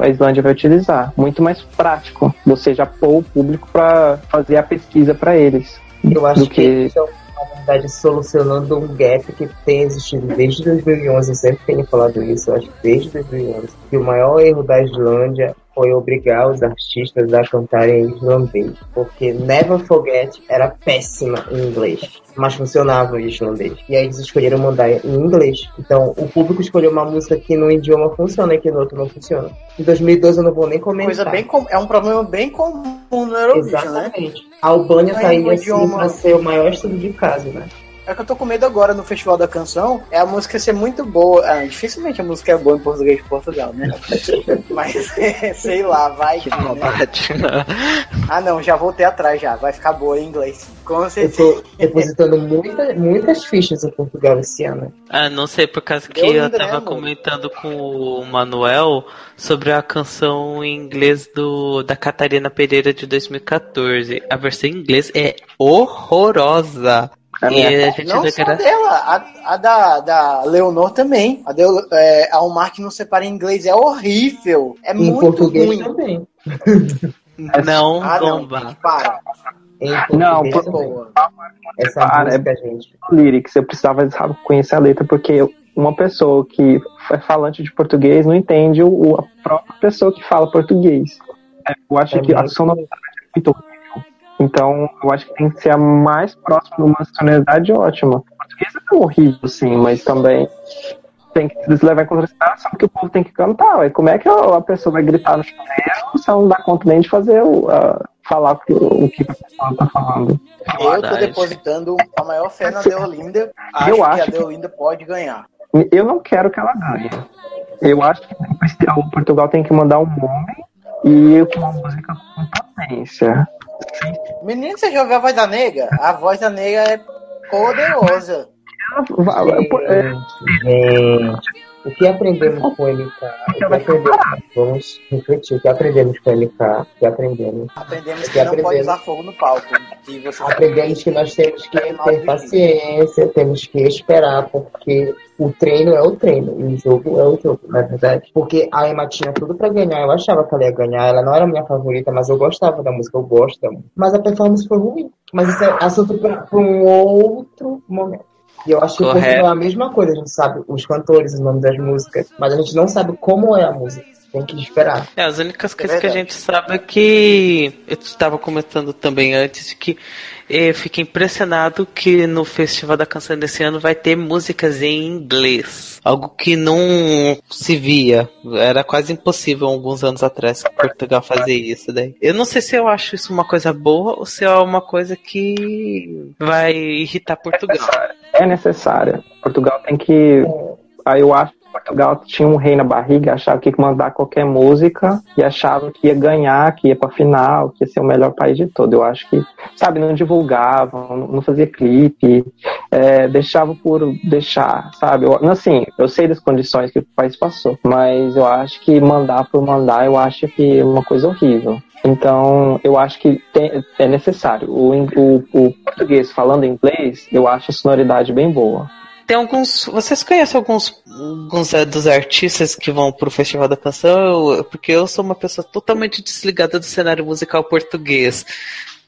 a Islândia vai utilizar. Muito mais prático. Você já pôr o público para fazer a pesquisa para eles. Eu acho que, que verdade, solucionando um gap que tem existido desde 2011. Eu sempre tenho falado isso, eu acho que desde 2011. Que o maior erro da Islândia foi obrigar os artistas a cantarem em islandês, porque Never Forget era péssima em inglês, mas funcionava em islandês. E aí eles escolheram mandar em inglês. Então o público escolheu uma música que no idioma funciona e que no outro não funciona. Em 2012 eu não vou nem comentar. Coisa bem com... É um problema bem comum no Eurovision, né? Exatamente. Né? A Albânia tá aí assim pra ser o maior estudo de caso, né? É que eu tô com medo agora no Festival da Canção é a música ser muito boa. Ah, dificilmente a música é boa em português de Portugal, né? Mas sei lá, vai que. Que né? Ah não, já voltei atrás já. Vai ficar boa em inglês. Com certeza. Eu tô depositando muita, muitas fichas em Portugal esse ano. Ah, não sei, por causa que eu, eu tava né, comentando com o Manuel sobre a canção em inglês do, da Catarina Pereira de 2014. A versão em inglês é horrorosa. A e a gente não só dela, a, a, da, da Leonor também. A, de, é, a que não separa em inglês é horrível. É em muito português ruim. também. não, ah, bomba. Não, para. Não, por favor. Essa para, música, é, gente. Lyrics, eu precisava sabe, conhecer a letra, porque uma pessoa que é falante de português não entende o, a própria pessoa que fala português. Eu acho é que a sonoridade é muito então, eu acho que tem que ser a mais próxima de uma sonoridade ótima. O português é horrível, sim, mas também tem que levar em consideração que o povo tem que cantar. Ué. Como é que a pessoa vai gritar no chuveiro se ela não dá conta nem de fazer o, uh, falar o, o que a pessoa está falando? Eu tô depositando a maior fé na Deolinda. Acho eu acho que a Deolinda que... pode ganhar. Eu não quero que ela ganhe. Eu acho que o Portugal tem que mandar um homem e com uma música com potência. Menino, você já ouviu a voz da nega? A voz da nega é poderosa. Gente, o que aprendemos com MK? O que aprendemos? Vamos refletir. O que aprendemos com MK? O que aprendemos? Aprendemos que, que não aprendemos... pode usar fogo no palco. Que aprendemos que nós temos que ter paciência, temos que esperar, porque o treino é o treino e o jogo é o jogo, na é verdade. Porque a Emma tinha tudo pra ganhar. Eu achava que ela ia ganhar. Ela não era minha favorita, mas eu gostava da música, eu gosto da música. Mas a performance foi ruim. Mas isso é assunto pra, pra um outro momento. E eu acho que. Portugal é a mesma coisa, a gente sabe os cantores, os nomes das músicas, mas a gente não sabe como é a música. Tem que esperar. É, as únicas é coisas que a gente sabe é que. Eu estava comentando também antes que eu fiquei impressionado que no Festival da Canção desse ano vai ter músicas em inglês. Algo que não se via. Era quase impossível alguns anos atrás Portugal fazer isso daí. Eu não sei se eu acho isso uma coisa boa ou se é uma coisa que vai irritar Portugal. É necessária. Portugal tem que. Aí eu acho Portugal tinha um rei na barriga, achava que ia mandar qualquer música e achava que ia ganhar, que ia pra final, que ia ser o melhor país de todo. Eu acho que, sabe, não divulgavam, não fazia clipe, é, deixava por deixar, sabe? Eu, assim, eu sei das condições que o país passou, mas eu acho que mandar por mandar, eu acho que é uma coisa horrível. Então, eu acho que tem, é necessário. O, o, o português falando inglês, eu acho a sonoridade bem boa. Tem alguns. Vocês conhecem alguns, alguns é, dos artistas que vão pro Festival da Canção? Porque eu sou uma pessoa totalmente desligada do cenário musical português.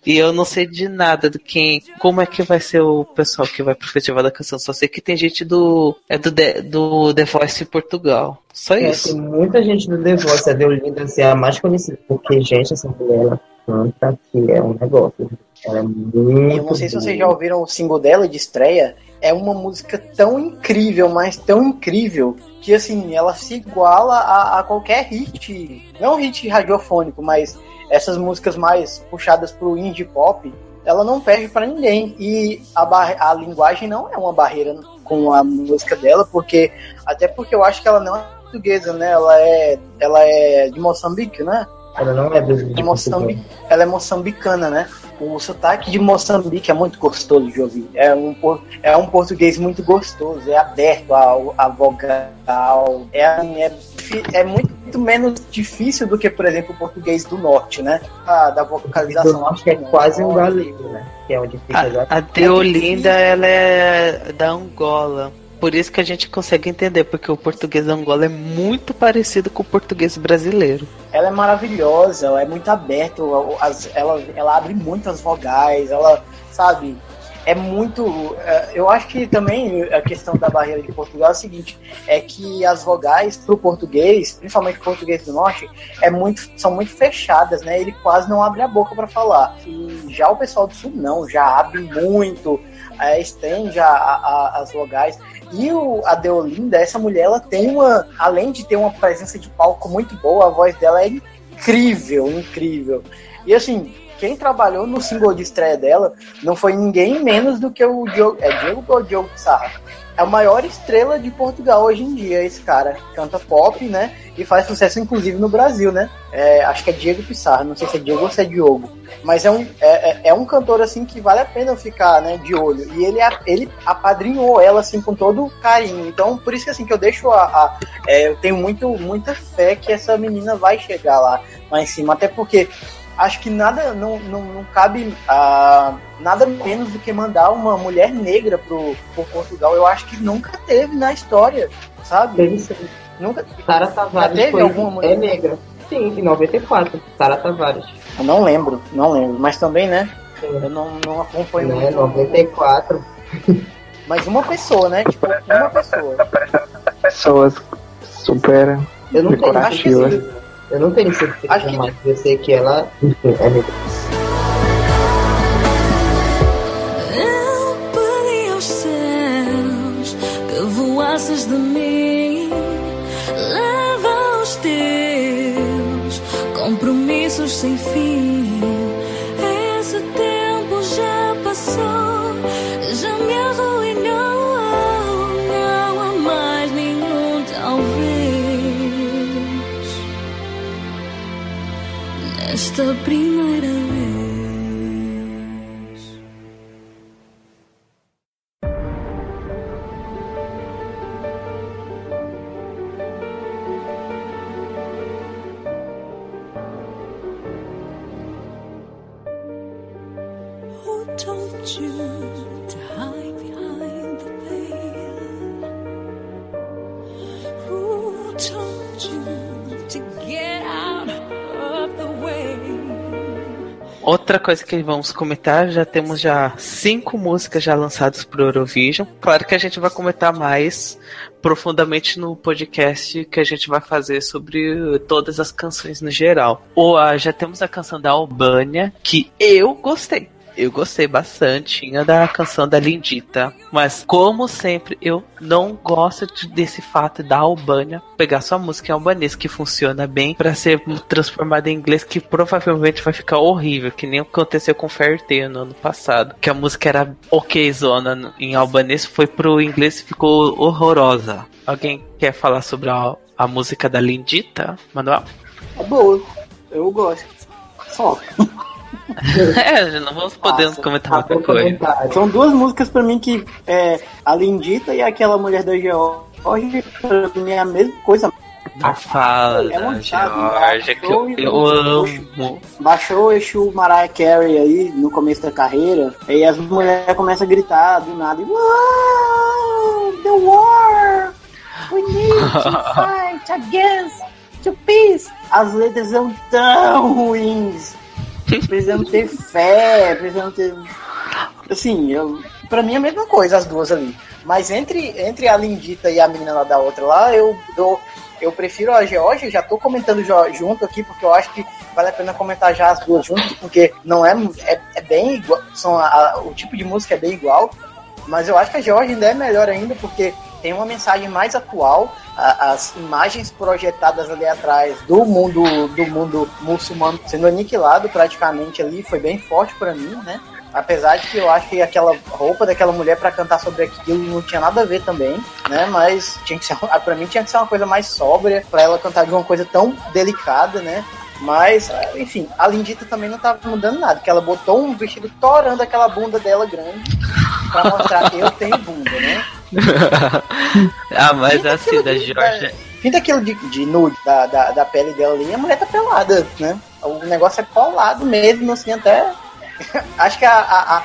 E eu não sei de nada de quem. Como é que vai ser o pessoal que vai pro Festival da Canção? Só sei que tem gente do. É do, The, do The Voice Portugal. Só é, isso. Tem muita gente do The Voice. A Deolinda assim, é a mais conhecida. Porque, gente, essa mulher canta que é um negócio. Ela é muito. Eu não sei se vocês já ouviram o single dela de estreia é uma música tão incrível, mas tão incrível, que assim, ela se iguala a, a qualquer hit, não hit radiofônico, mas essas músicas mais puxadas pro indie pop, ela não perde para ninguém. E a, a linguagem não é uma barreira com a música dela, porque até porque eu acho que ela não é portuguesa, né? Ela é, ela é de Moçambique, né? Ela não é de, de Moçambique. Ela é moçambicana, né? O sotaque de Moçambique é muito gostoso de ouvir. É um, é um português muito gostoso, é aberto ao, à vogal. É, é, é muito, muito, menos difícil do que, por exemplo, o português do norte, né? A, da vocalização. Acho que é quase um galego, né? Que é onde fica a, a Deolinda, ela é da Angola. Por isso que a gente consegue entender, porque o português Angola é muito parecido com o português brasileiro. Ela é maravilhosa, ela é muito aberta, ela, ela abre muitas vogais, ela, sabe, é muito. É, eu acho que também a questão da barreira de Portugal é o seguinte: é que as vogais para o português, principalmente o português do norte, é muito, são muito fechadas, né? Ele quase não abre a boca para falar. E já o pessoal do sul não, já abre muito, é, estende a, a, as vogais. E o, a Deolinda, essa mulher, ela tem uma. Além de ter uma presença de palco muito boa, a voz dela é incrível, incrível. E assim, quem trabalhou no single de estreia dela não foi ninguém menos do que o Diogo. É Diego ou Diogo Sarra? É a maior estrela de Portugal hoje em dia, esse cara. Canta pop, né? E faz sucesso, inclusive, no Brasil, né? É, acho que é Diego Pissarra, não sei se é Diego ou se é Diogo. Mas é um, é, é, é um cantor, assim, que vale a pena ficar, né, de olho. E ele, ele apadrinhou ela, assim, com todo carinho. Então, por isso que, assim, que eu deixo a... a é, eu tenho muito, muita fé que essa menina vai chegar lá, lá em cima. Até porque acho que nada não, não, não cabe uh, nada menos do que mandar uma mulher negra pro, pro Portugal. Eu acho que nunca teve na história, sabe? Teve sim. Nunca Sara Tavares teve foi, alguma mulher é negra. Sim, em 94. Sara Tavares. Eu não lembro, não lembro. Mas também, né? Sim. Eu não, não acompanho não, muito. 94. Mas uma pessoa, né? Tipo, uma pessoa. Pessoas super eu não decorativas. Eu não tenho certeza, Acho que... mas eu sei que ela é negra. voasses de mim, leva aos teus compromissos sem fim. Nesta primeira Outra coisa que vamos comentar, já temos já cinco músicas já lançadas para Eurovision. Claro que a gente vai comentar mais profundamente no podcast que a gente vai fazer sobre todas as canções no geral. Ou ah, já temos a canção da Albânia, que eu gostei. Eu gostei bastante da canção da Lindita, mas como sempre, eu não gosto de, desse fato da Albânia pegar sua música em albanês que funciona bem para ser transformada em inglês que provavelmente vai ficar horrível, que nem aconteceu com Fairy Tail no ano passado, que a música era ok zona em albanês, foi pro inglês e ficou horrorosa. Alguém quer falar sobre a, a música da Lindita, Manuel? É boa, eu gosto. Só. é, não vamos poder Nossa, comentar outra coisa. São duas músicas pra mim que é a Lindita e aquela mulher da Georgia, pra mim é a mesma coisa. Não fala é da Georgia, que eu, eu amo. Baixou o Exu Mariah Carey aí no começo da carreira, aí as mulheres começam a gritar do nada. Wow, the war! We need to fight against the peace! As letras são tão ruins precisamos ter fé, precisamos ter. Assim, eu, pra mim é a mesma coisa, as duas ali. Mas entre, entre a Lindita e a menina lá da outra lá, eu dou. Eu prefiro a Georgia, já tô comentando junto aqui, porque eu acho que vale a pena comentar já as duas juntas, porque não é, é, é bem igual, são a, a, o tipo de música é bem igual, mas eu acho que a Georgia ainda é melhor ainda, porque tem uma mensagem mais atual, a, as imagens projetadas ali atrás do mundo do mundo muçulmano sendo aniquilado praticamente ali, foi bem forte para mim, né? Apesar de que eu acho que aquela roupa daquela mulher para cantar sobre aquilo não tinha nada a ver também, né? Mas tinha que ser, para mim tinha que ser uma coisa mais sóbria para ela cantar de uma coisa tão delicada, né? Mas, enfim, a Lindita também não tava mudando nada, porque ela botou um vestido torando aquela bunda dela grande pra mostrar que eu tenho bunda, né? ah, mas Pinta assim, da Georgia. Pinta aquilo de, de nude da, da, da, pele dela ali, a mulher tá pelada, né? O negócio é colado mesmo, assim, até. Acho que a, a,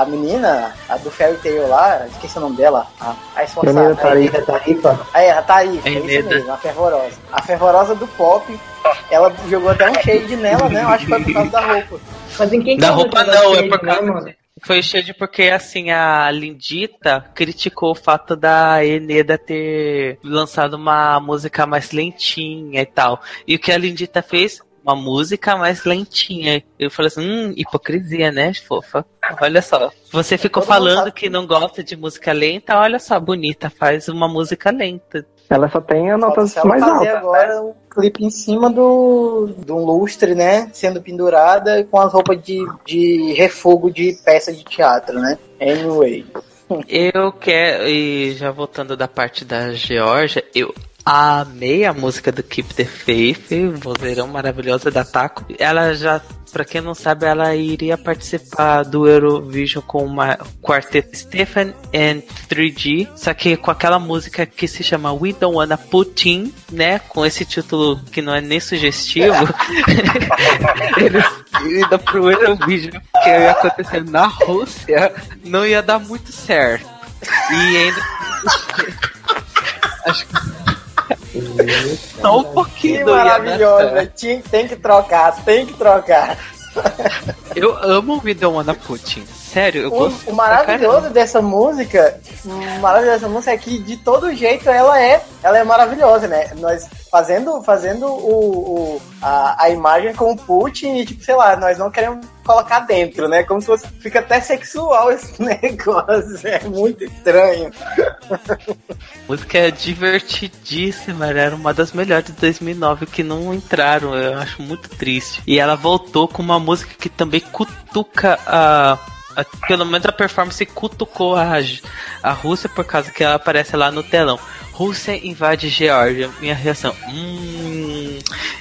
a, menina, a do Fairy Tail lá, esqueci o nome dela, a, a esforçada. Menina Tarifa, Tarifa. É, a Tarifa, é, é isso mesmo, a fervorosa. A fervorosa do pop, ela jogou até um shade nela, né? Eu acho que foi por causa da roupa. Mas em quem da roupa não, é por causa. Foi cheio porque, assim, a Lindita criticou o fato da Eneda ter lançado uma música mais lentinha e tal. E o que a Lindita fez? Uma música mais lentinha. Eu falei assim, hum, hipocrisia, né, fofa? Olha só. Você ficou falando que não gosta de música lenta, olha só, bonita, faz uma música lenta. Ela só tem a notas mais altas. agora um clipe em cima do, do lustre, né? Sendo pendurada com as roupas de, de refogo de peça de teatro, né? Anyway. Eu quero, e já voltando da parte da Georgia, eu amei a música do Keep the Faith, vozeirão maravilhosa da Taco. Ela já Pra quem não sabe, ela iria participar do Eurovision com uma quarteto Stephen and 3G, só que com aquela música que se chama We Don't Wanna Putin, né? Com esse título que não é nem sugestivo. Eles iam pro Eurovision, que ia acontecer na Rússia, não ia dar muito certo. E ainda. Acho que só um pouquinho. Que maravilhoso, tem, tem que trocar, tem que trocar. Eu amo o Video Wanna Putin. Sério, eu o, gosto. O maravilhoso dessa música, o maravilhoso dessa música é que de todo jeito ela é, ela é maravilhosa, né? Nós fazendo, fazendo o, o a, a imagem com o Putin e tipo, sei lá, nós não queremos colocar dentro, né? Como se fosse fica até sexual esse negócio, é muito estranho. A música é divertidíssima, era uma das melhores de 2009 que não entraram, eu acho muito triste. E ela voltou com uma música que também cutuca a pelo menos a performance cutucou a, a Rússia por causa que ela aparece lá no telão. Rússia invade Geórgia. Minha reação. Hum,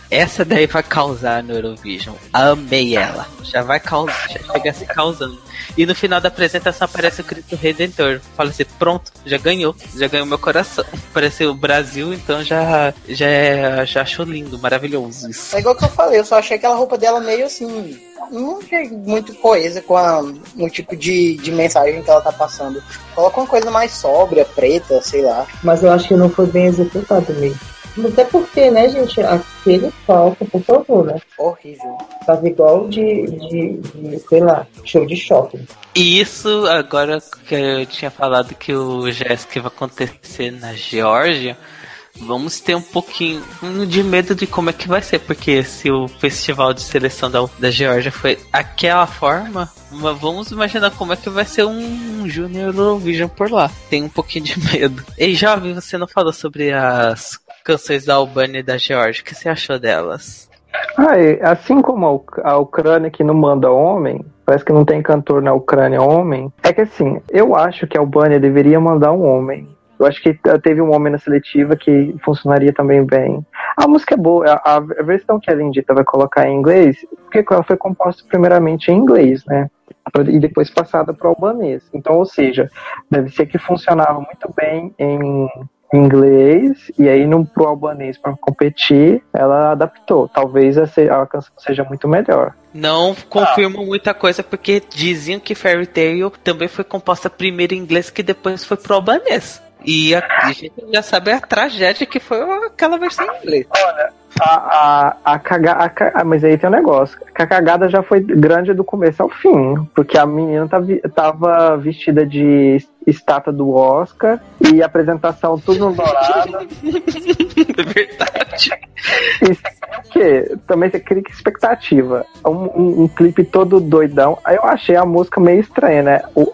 essa daí vai causar no Eurovision. Amei ela. Já vai causar, já chega se causando. E no final da apresentação aparece o Cristo Redentor. Fala assim, pronto, já ganhou, já ganhou meu coração. Apareceu o Brasil, então já já, é, já achou lindo, maravilhoso isso. É igual que eu falei, eu só achei aquela roupa dela meio assim, não achei muito coesa com a, o tipo de, de mensagem que ela tá passando. Coloca uma coisa mais sóbria, preta, sei lá. Mas eu acho que não foi bem executado mesmo. Até porque, né, gente, aquele palco, por favor, né? Horrível. Tava igual de, de, de, sei lá, show de shopping. E isso, agora que eu tinha falado que o Jéssica vai acontecer na Geórgia, vamos ter um pouquinho de medo de como é que vai ser, porque se o festival de seleção da, da Geórgia foi aquela forma, vamos imaginar como é que vai ser um Junior Eurovision por lá. Tem um pouquinho de medo. Ei, Jovem, você não falou sobre as canções da Albânia e da Geórgia. O que você achou delas? Ah, assim como a Ucrânia que não manda homem, parece que não tem cantor na Ucrânia homem. É que assim, eu acho que a Albânia deveria mandar um homem. Eu acho que teve um homem na seletiva que funcionaria também bem. A música é boa, a, a versão que a Lindita vai colocar em inglês, porque ela foi composta primeiramente em inglês, né? E depois passada para o albanês. Então, ou seja, deve ser que funcionava muito bem em inglês e aí no pro albanês para competir, ela adaptou. Talvez a, a, canção seja muito melhor. Não confirmo ah. muita coisa porque diziam que Fairy Tail também foi composta primeiro em inglês que depois foi pro albanês. E a, a gente já sabe a tragédia que foi aquela versão em inglês. Olha, a, a, a cagada. Ah, mas aí tem um negócio. A cagada já foi grande do começo ao fim. Porque a menina tava, tava vestida de estátua do Oscar e apresentação tudo no dourado. É verdade. Isso é o quê? Também você cria expectativa. Um, um, um, clipe todo doidão. Aí eu achei a música meio estranha, né? O,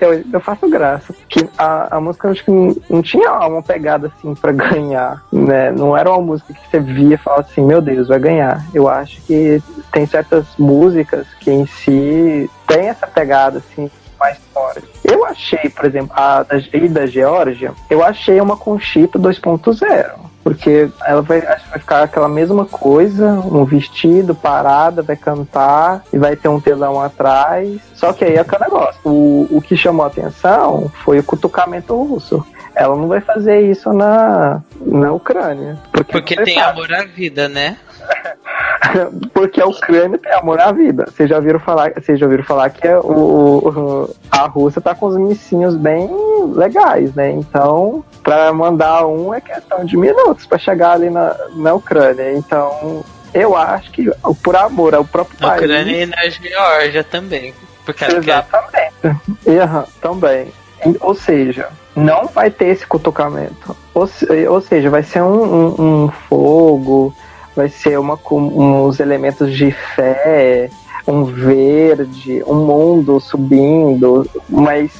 eu, eu faço graça. Que a, a música acho que não, não tinha uma pegada assim para ganhar, né? Não era uma música que você via e falava assim, meu Deus, vai ganhar. Eu acho que tem certas músicas que em si tem essa pegada assim mais história. Eu achei, por exemplo, a da, da Geórgia, eu achei uma Conchita 2.0 porque ela vai, vai ficar aquela mesma coisa, um vestido, parada, vai cantar e vai ter um telão atrás. Só que aí é aquele negócio. O, o que chamou a atenção foi o cutucamento russo. Ela não vai fazer isso na, na Ucrânia. Porque, porque tem sabe. amor à vida, né? porque a Ucrânia tem amor à vida. Vocês já ouviram falar, vocês já ouviram falar que é o, a Rússia tá com os missinhos bem legais, né? Então, para mandar um é questão de minutos para chegar ali na, na Ucrânia. Então, eu acho que por amor ao próprio na país. Ucrânia e na Geórgia também. Porque Exatamente. Uhum, também. Ou seja, não vai ter esse cutucamento. Ou, ou seja, vai ser um, um, um fogo, vai ser uma com uns elementos de fé, um verde, um mundo subindo, mas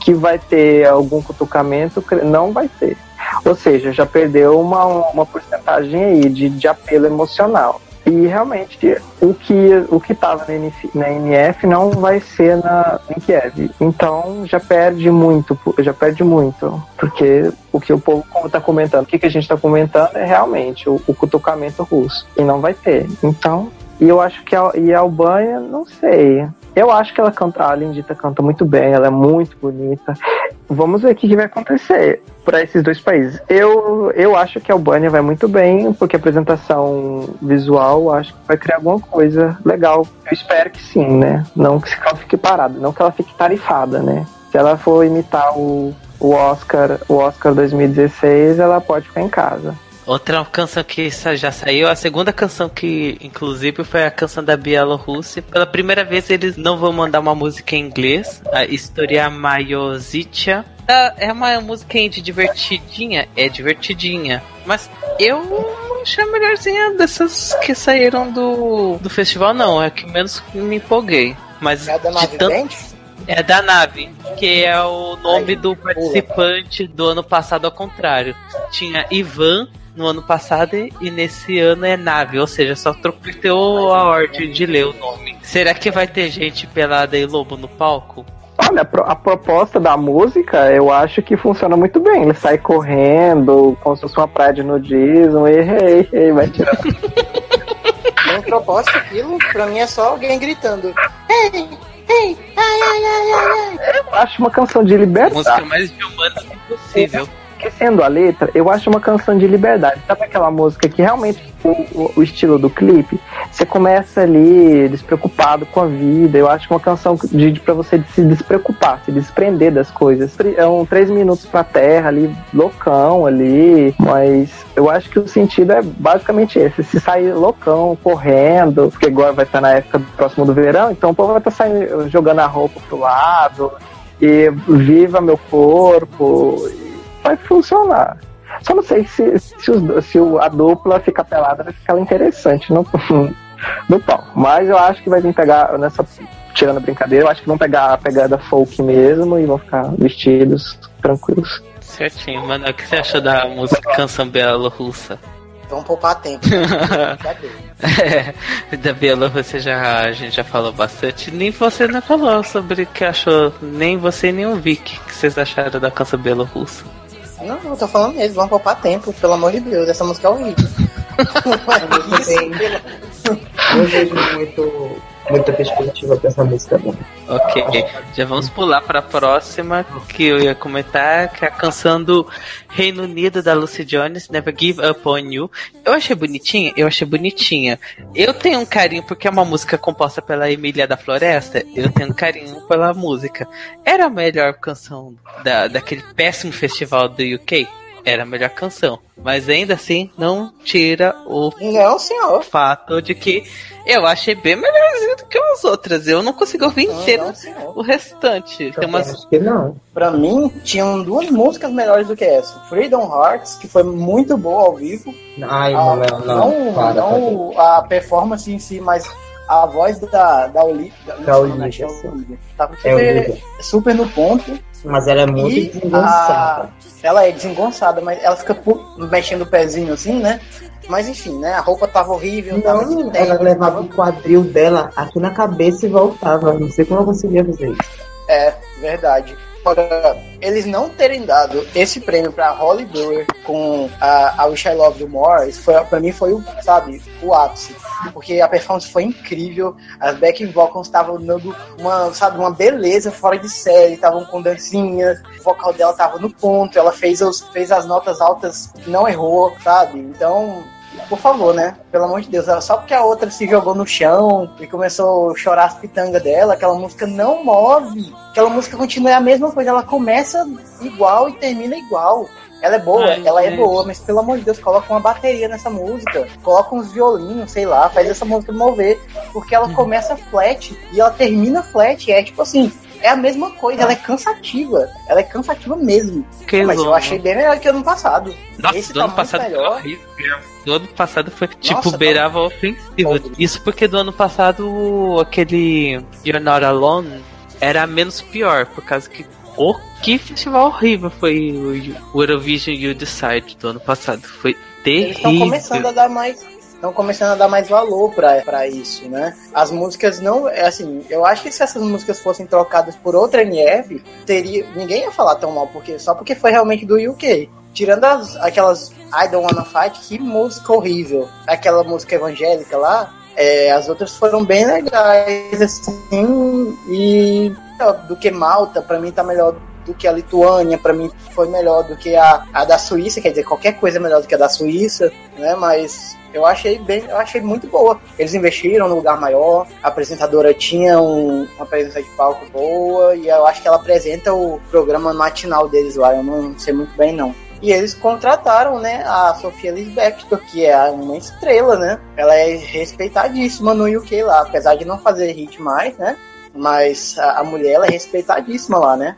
que vai ter algum cutucamento, não vai ter. Ou seja, já perdeu uma, uma porcentagem aí de, de apelo emocional. E realmente o que o que estava na, NF não vai ser na em Kiev. Então já perde muito, já perde muito, porque o que o povo está comentando, o que, que a gente está comentando é realmente o, o cutucamento russo e não vai ter. Então e eu acho que a, e a Albânia, não sei. Eu acho que ela canta, a Lindita canta muito bem, ela é muito bonita. Vamos ver o que, que vai acontecer para esses dois países. Eu, eu acho que a Albânia vai muito bem, porque a apresentação visual acho que vai criar alguma coisa legal. Eu espero que sim, né? Não que ela fique parada, não que ela fique tarifada, né? Se ela for imitar o, o Oscar, o Oscar 2016, ela pode ficar em casa. Outra canção que já saiu, a segunda canção que, inclusive, foi a canção da Bielorrússia. Pela primeira vez, eles não vão mandar uma música em inglês, a Historia Mayozitia. É uma música indie divertidinha, é divertidinha. Mas eu achei a melhorzinha dessas que saíram do, do festival, não. É que menos me empolguei. Mas é da nave tanto... É da nave, que é o nome Ai, do participante pula. do ano passado ao contrário. Tinha Ivan, no ano passado e nesse ano é nave, ou seja, só trocou a ordem de ler o nome. Será que vai ter gente pelada e lobo no palco? Olha, a proposta da música eu acho que funciona muito bem. Ele sai correndo, como se fosse uma praia de nudismo, e ei, ei, vai tirar. Bem proposta aquilo, pra mim é só alguém gritando. Ei, ei, ai, ai, ai, ai, ai. Eu acho uma canção de liberdade. música mais humana possível esquecendo a letra, eu acho uma canção de liberdade. Sabe aquela música que realmente o, o, estilo do clipe, você começa ali despreocupado com a vida. Eu acho uma canção de, de para você se despreocupar, se desprender das coisas. É um três minutos pra terra ali, loucão ali, mas eu acho que o sentido é basicamente esse: se sair loucão, correndo, porque agora vai estar na época próximo do verão, então o povo vai estar saindo, jogando a roupa pro lado. E viva meu corpo vai funcionar. Só não sei se, se, os, se o, a dupla fica pelada, vai ficar interessante no, no pau. Mas eu acho que vai vir pegar nessa. Tirando a brincadeira, eu acho que vão pegar a pegada folk mesmo e vão ficar vestidos tranquilos. Certinho, mano. O que você achou da música Canção Bela Russa? Vamos poupar tempo. é, da Bielorrússia já, a gente já falou bastante. Nem você não falou sobre o que achou. Nem você nem o Vic. O que vocês acharam da canção Bielorrussa? Não, eu tô falando mesmo. Vamos poupar tempo, pelo amor de Deus. Essa música é horrível. não vejo muito muita perspectiva pra essa música não. Ok, já vamos pular para a próxima que eu ia comentar, que é a canção do Reino Unido da Lucy Jones, Never Give Up On You. Eu achei bonitinha, eu achei bonitinha. Eu tenho um carinho porque é uma música composta pela Emília da Floresta, eu tenho um carinho pela música. Era a melhor canção da, daquele péssimo festival do UK? Era a melhor canção. Mas ainda assim, não tira o não, senhor. fato de que eu achei bem melhorzinho do que as outras. Eu não consigo ouvir inteiro o restante. Tem umas... Acho que não. Pra mim, tinham duas músicas melhores do que essa. Freedom Hearts, que foi muito boa ao vivo. Ai, a, não, não. Não, para, não para. a performance em si, mas a voz da, da Olivia. Da Olivia. Tava super, é super no ponto. Mas ela é muito e desengonçada. A... Ela é desengonçada, mas ela fica mexendo o pezinho assim, né? Mas enfim, né? A roupa tava horrível. Não, tava ela levava o quadril dela aqui na cabeça e voltava. Não sei como ela conseguia fazer isso. É, verdade. Agora, eles não terem dado esse prêmio pra Holly Brewer com a, Wish I Love You More, isso pra mim foi o, sabe, o ápice. Porque a performance foi incrível, as backing vocals estavam dando uma, sabe, uma beleza fora de série, estavam com dancinhas, o vocal dela tava no ponto, ela fez, os, fez as notas altas, não errou, sabe? Então, por favor, né? Pelo amor de Deus, só porque a outra se jogou no chão e começou a chorar as pitangas dela, aquela música não move. Aquela música continua a mesma coisa, ela começa igual e termina igual. Ela é boa, Ai, ela gente. é boa, mas pelo amor de Deus, coloca uma bateria nessa música, coloca uns violinos, sei lá, faz essa música mover, porque ela começa flat e ela termina flat, é tipo assim, é a mesma coisa, ela é cansativa. Ela é cansativa mesmo. Que Mas eu achei bem melhor que ano passado. Nossa, Esse do tá ano passado melhor. foi horrível. Do ano passado foi tipo Nossa, tá beirava tá... ofensivo. Isso porque do ano passado aquele You're Not Alone era menos pior, por causa que o que festival horrível foi o Eurovision You Decide do ano passado. Foi terrível. Eles estão começando a dar mais estão começando a dar mais valor para isso, né? As músicas não, é assim, eu acho que se essas músicas fossem trocadas por outra NF, teria, ninguém ia falar tão mal, porque só porque foi realmente do UK. Tirando as, aquelas I Don't Wanna Fight, que música horrível. Aquela música evangélica lá, é, as outras foram bem legais, assim, e do que Malta, para mim tá melhor do que a Lituânia, para mim foi melhor do que a, a da Suíça, quer dizer, qualquer coisa é melhor do que a da Suíça, né? Mas eu achei bem, eu achei muito boa. Eles investiram no lugar maior, a apresentadora tinha um, uma presença de palco boa e eu acho que ela apresenta o programa matinal deles lá, eu não sei muito bem não. E eles contrataram, né, a Sofia Lisbector, que é uma estrela, né? Ela é respeitadíssima no UK lá, apesar de não fazer hit mais, né? Mas a, a mulher, ela é respeitadíssima lá, né?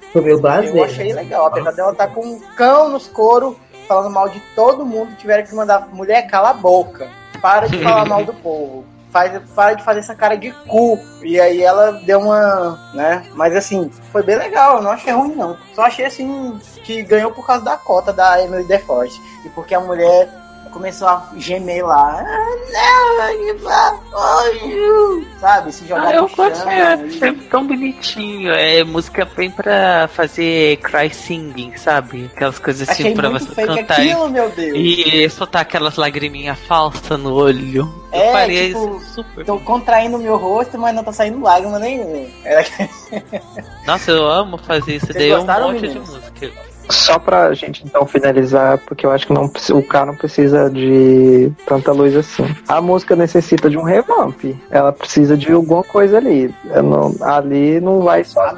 Eu achei legal, apesar dela estar tá com um cão nos coros falando mal de todo mundo, tiveram que mandar mulher cala a boca. Para de falar mal do povo. Faz, para de fazer essa cara de cu. E aí ela deu uma, né? Mas assim, foi bem legal, eu não achei ruim não. Só achei assim que ganhou por causa da cota da Emily DeForest. E porque a mulher começou a gemer lá. Sabe? Se jogar ah, eu gosto, é, é tão bonitinho. É música bem pra fazer cry singing, sabe? Aquelas coisas assim Achei pra você cantar. Aquilo, meu Deus. E soltar aquelas lagriminhas falsas no olho. É, eu faria tipo, super. Tô contraindo meu rosto, mas não tá saindo lágrima nenhuma. Nossa, eu amo fazer isso. Vocês daí é um monte de música. Só pra gente então finalizar, porque eu acho que não, o cara não precisa de tanta luz assim. A música necessita de um revamp. Ela precisa de alguma coisa ali. Não, ali não vai só.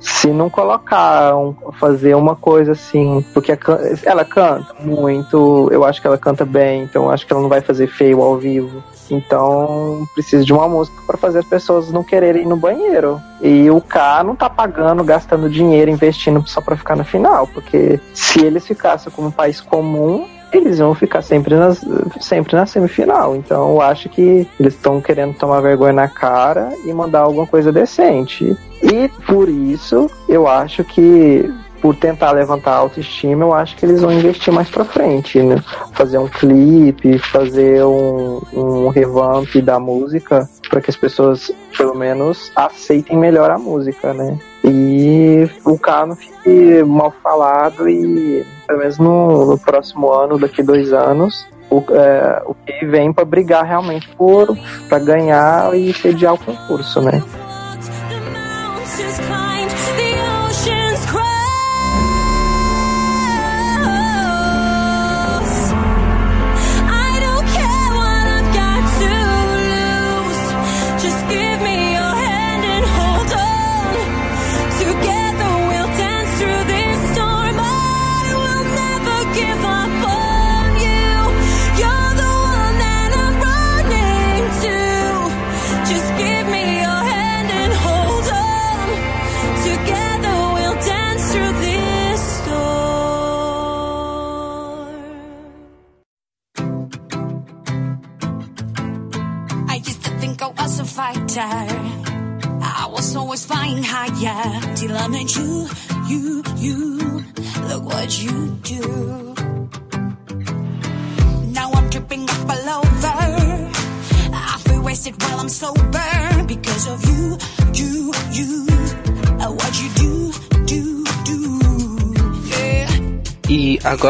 Se não colocar, um, fazer uma coisa assim, porque ela canta muito, eu acho que ela canta bem, então acho que ela não vai fazer feio ao vivo. Então, precisa de uma música para fazer as pessoas não quererem ir no banheiro. E o K não tá pagando, gastando dinheiro, investindo só para ficar na final, porque se eles ficassem como um país comum, eles vão ficar sempre, nas, sempre na semifinal. Então eu acho que eles estão querendo tomar vergonha na cara e mandar alguma coisa decente. E por isso eu acho que por tentar levantar a autoestima, eu acho que eles vão investir mais pra frente, né? Fazer um clipe, fazer um, um revamp da música, para que as pessoas, pelo menos, aceitem melhor a música, né? E o cara não fique mal falado e, pelo menos no, no próximo ano, daqui dois anos, o, é, o que vem para brigar realmente por para ganhar e sediar o concurso, né?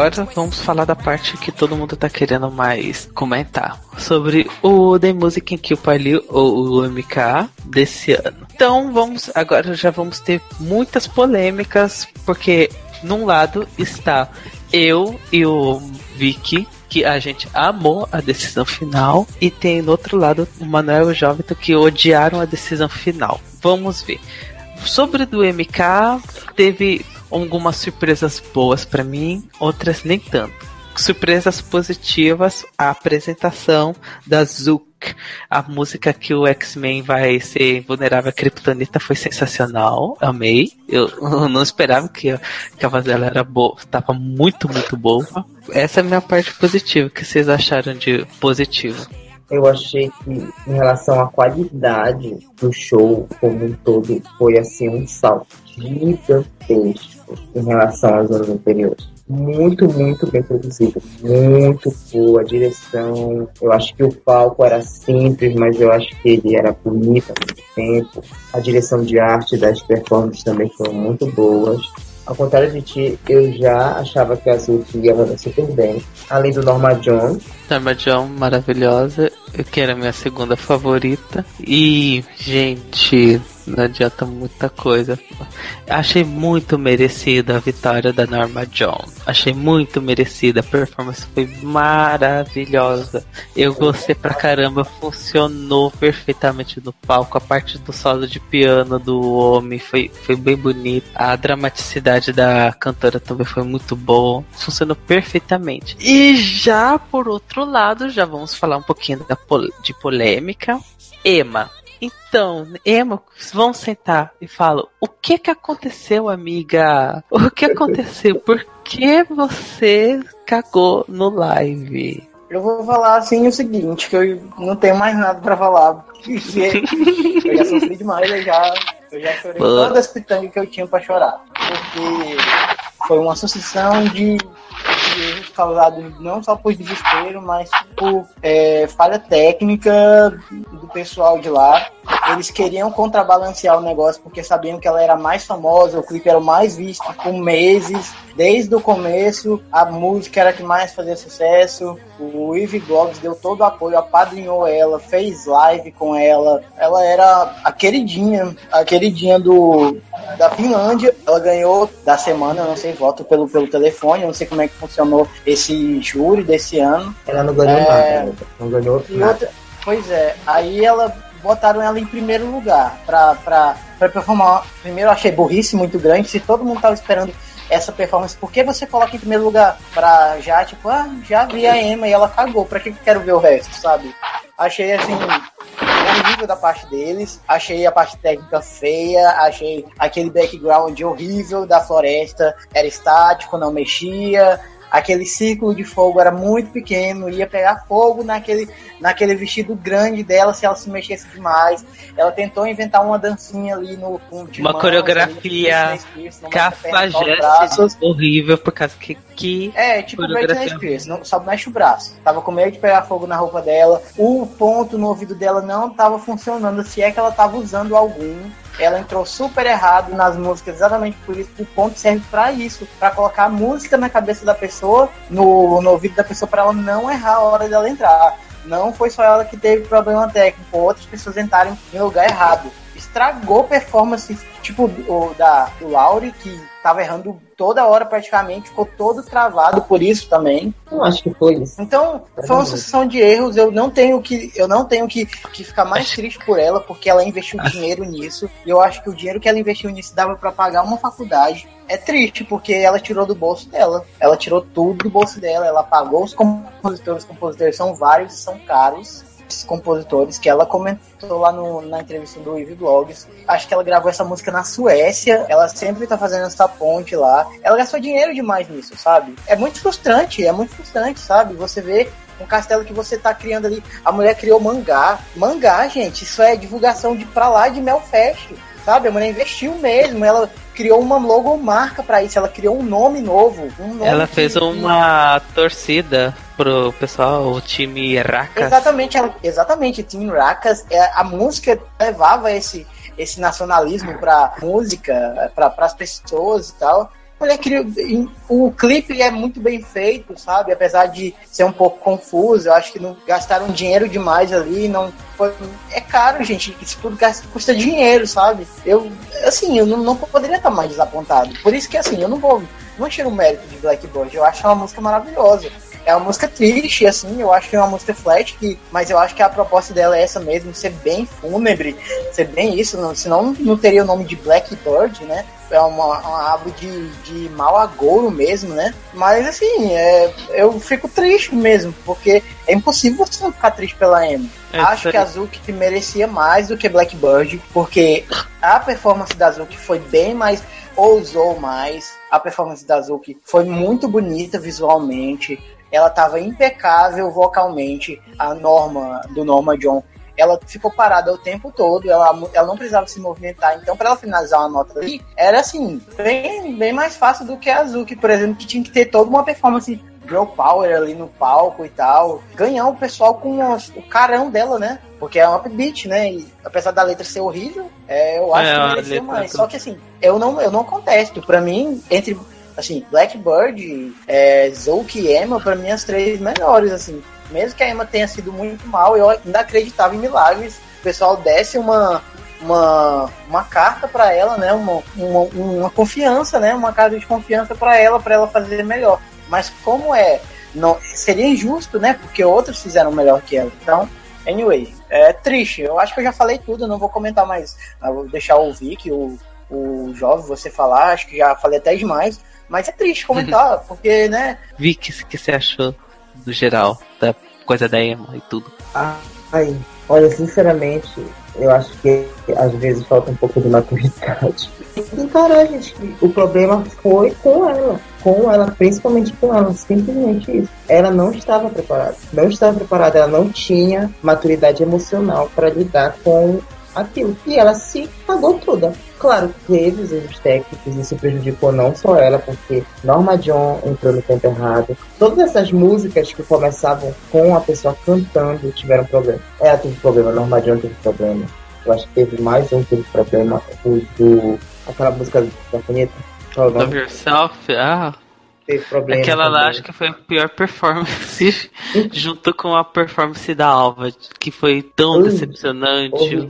Agora vamos falar da parte que todo mundo tá querendo mais comentar sobre o The Music in Kill ou o MK desse ano. Então vamos agora já vamos ter muitas polêmicas porque num lado está eu e o Vicky que a gente amou a decisão final e tem no outro lado o Manuel e o Jovito que odiaram a decisão final. Vamos ver. Sobre do MK, teve algumas surpresas boas para mim, outras nem tanto. Surpresas positivas, a apresentação da Zook, a música que o X-Men vai ser vulnerável à Kryptonita foi sensacional, amei. Eu, eu não esperava que, que a voz dela era boa, estava muito, muito boa. Essa é a minha parte positiva, o que vocês acharam de positivo? eu achei que em relação à qualidade do show como um todo foi assim um salto gigantesco em relação aos anos anteriores. Muito, muito bem produzido, muito boa direção. Eu acho que o palco era simples, mas eu acho que ele era bonito ao mesmo tempo. A direção de arte das performances também foram muito boas. Ao contrário de ti, eu já achava que a Azul ia mandar super bem. Além do Norma John. Norma John, maravilhosa. Que era a minha segunda favorita. E, gente, não adianta muita coisa. Achei muito merecida a vitória da Norma John. Achei muito merecida. A performance foi maravilhosa. Eu gostei pra caramba. Funcionou perfeitamente no palco. A parte do solo de piano do homem foi, foi bem bonita. A dramaticidade da cantora também foi muito boa. Funcionou perfeitamente. E já por outro lado, já vamos falar um pouquinho da, de polêmica. Emma, então, Emma, vamos sentar e falo: o que que aconteceu, amiga? O que aconteceu? Por que você cagou no live? Eu vou falar assim o seguinte, que eu não tenho mais nada para falar, porque eu já sofri demais, eu já, eu já chorei todas as pitangas que eu tinha para chorar. Porque foi uma sucessão de erros causados não só por desespero, mas por é, falha técnica do pessoal de lá. Eles queriam contrabalancear o negócio porque sabiam que ela era mais famosa, o clipe era o mais visto por meses. Desde o começo, a música era a que mais fazia sucesso. O Eve Blogs deu todo o apoio, apadrinhou ela, fez live com ela. Ela era a queridinha, a queridinha do, da Finlândia. Ela ganhou da semana, não sei, voto pelo, pelo telefone, não sei como é que funcionou esse júri desse ano. Ela não ganhou é... nada, não ganhou nada. Outra, pois é, aí ela botaram ela em primeiro lugar pra, pra, pra performar. Primeiro eu achei burrice muito grande, se todo mundo tava esperando essa performance, por que você coloca em primeiro lugar? Pra já, tipo, ah, já vi a Emma e ela cagou, pra que eu quero ver o resto, sabe? Achei assim, horrível da parte deles, achei a parte técnica feia, achei aquele background horrível da floresta, era estático, não mexia, aquele círculo de fogo era muito pequeno, ia pegar fogo naquele, naquele vestido grande dela se ela se mexesse demais. Ela tentou inventar uma dancinha ali no. Um, uma mãos, coreografia cafajeste horrível por causa que. que é, tipo Britney Spears, não, só mexe o braço. Tava com medo de pegar fogo na roupa dela. O ponto no ouvido dela não tava funcionando, se é que ela tava usando algum ela entrou super errado nas músicas, exatamente por isso. O ponto serve para isso, para colocar a música na cabeça da pessoa, no, no ouvido da pessoa, para ela não errar a hora dela entrar. Não foi só ela que teve problema técnico, outras pessoas entraram em lugar errado. Estragou performance, tipo o da do Lauri, que tava errando toda hora praticamente, ficou todo travado por isso também. Eu acho que foi isso. Então, foi uma sucessão de erros, eu não tenho que eu não tenho que, que ficar mais triste por ela, porque ela investiu dinheiro nisso, e eu acho que o dinheiro que ela investiu nisso dava para pagar uma faculdade. É triste, porque ela tirou do bolso dela. Ela tirou tudo do bolso dela, ela pagou os compositores, os compositores são vários, são caros compositores que ela comentou lá no, na entrevista do Eve Blogs. Acho que ela gravou essa música na Suécia. Ela sempre tá fazendo essa ponte lá. Ela gastou dinheiro demais nisso, sabe? É muito frustrante, é muito frustrante, sabe? Você vê um castelo que você tá criando ali. A mulher criou mangá. Mangá, gente, isso é divulgação de pra lá de Melfest. Sabe? A mulher investiu mesmo. Ela criou uma logomarca para isso. Ela criou um nome novo. Um nome ela fez uma torcida pro pessoal, o time Racas. Exatamente, ela, exatamente, time Racas. É, a música levava esse, esse nacionalismo pra música, para as pessoas e tal. Olha, o clipe é muito bem feito, sabe? Apesar de ser um pouco confuso, eu acho que não gastaram dinheiro demais ali, não foi, é caro, gente. Isso tudo custa dinheiro, sabe? Eu, assim, eu não, não poderia estar mais desapontado. Por isso que, assim, eu não vou, não tiro o mérito de Blackbird. Eu acho uma música maravilhosa é uma música triste, assim, eu acho que é uma música flat, que, mas eu acho que a proposta dela é essa mesmo, ser bem fúnebre, ser bem isso, não, senão não teria o nome de Blackbird, né? É uma, uma árvore de, de mau agouro mesmo, né? Mas assim, é, eu fico triste mesmo, porque é impossível você não ficar triste pela Amy. É, Acho que a Azuki merecia mais do que Blackbird, porque a performance da Azuki foi bem mais ousou mais. A performance da Azuki foi muito bonita visualmente ela estava impecável vocalmente. A Norma, do Norma John, ela ficou parada o tempo todo, ela, ela não precisava se movimentar. Então, para ela finalizar uma nota ali, era assim, bem, bem mais fácil do que a Azuki, por exemplo, que tinha que ter toda uma performance girl power ali no palco e tal. Ganhar o pessoal com o carão dela, né? Porque é um upbeat, né? E apesar da letra ser horrível, é, eu acho é, que merecia mais. Só que assim, eu não, eu não contesto. Pra mim, entre assim, Blackbird, é, Zouk e Emma, pra mim, as três melhores, assim. Mesmo que a Emma tenha sido muito mal, eu ainda acreditava em milagres. O pessoal desse uma, uma, uma carta para ela, né? Uma, uma, uma, confiança, né? Uma carta de confiança para ela, para ela fazer melhor. Mas como é, não seria injusto, né? Porque outros fizeram melhor que ela. Então, anyway, é triste. Eu acho que eu já falei tudo, não vou comentar mais. Eu vou deixar o Vic, o, o jovem, você falar. Acho que já falei até demais. Mas é triste comentar, porque, né? Vi que, que você achou do geral, da coisa da emo e tudo. Ai, olha, sinceramente, eu acho que às vezes falta um pouco de maturidade. Encarar, gente, o problema foi com ela. Com ela, principalmente com ela, simplesmente isso. Ela não estava preparada. Não estava preparada, ela não tinha maturidade emocional para lidar com aquilo. E ela se pagou toda. Claro, teve os erros técnicos, isso prejudicou não só ela, porque Norma John entrou no tempo errado. Todas essas músicas que começavam com a pessoa cantando tiveram problema. Ela teve problema, Norma John teve problema. Eu acho que teve mais um teve problema, o do. aquela música da punheta. Love Yourself, ah. Teve problema. Aquela também. lá acho que foi a pior performance, junto com a performance da Alva, que foi tão decepcionante.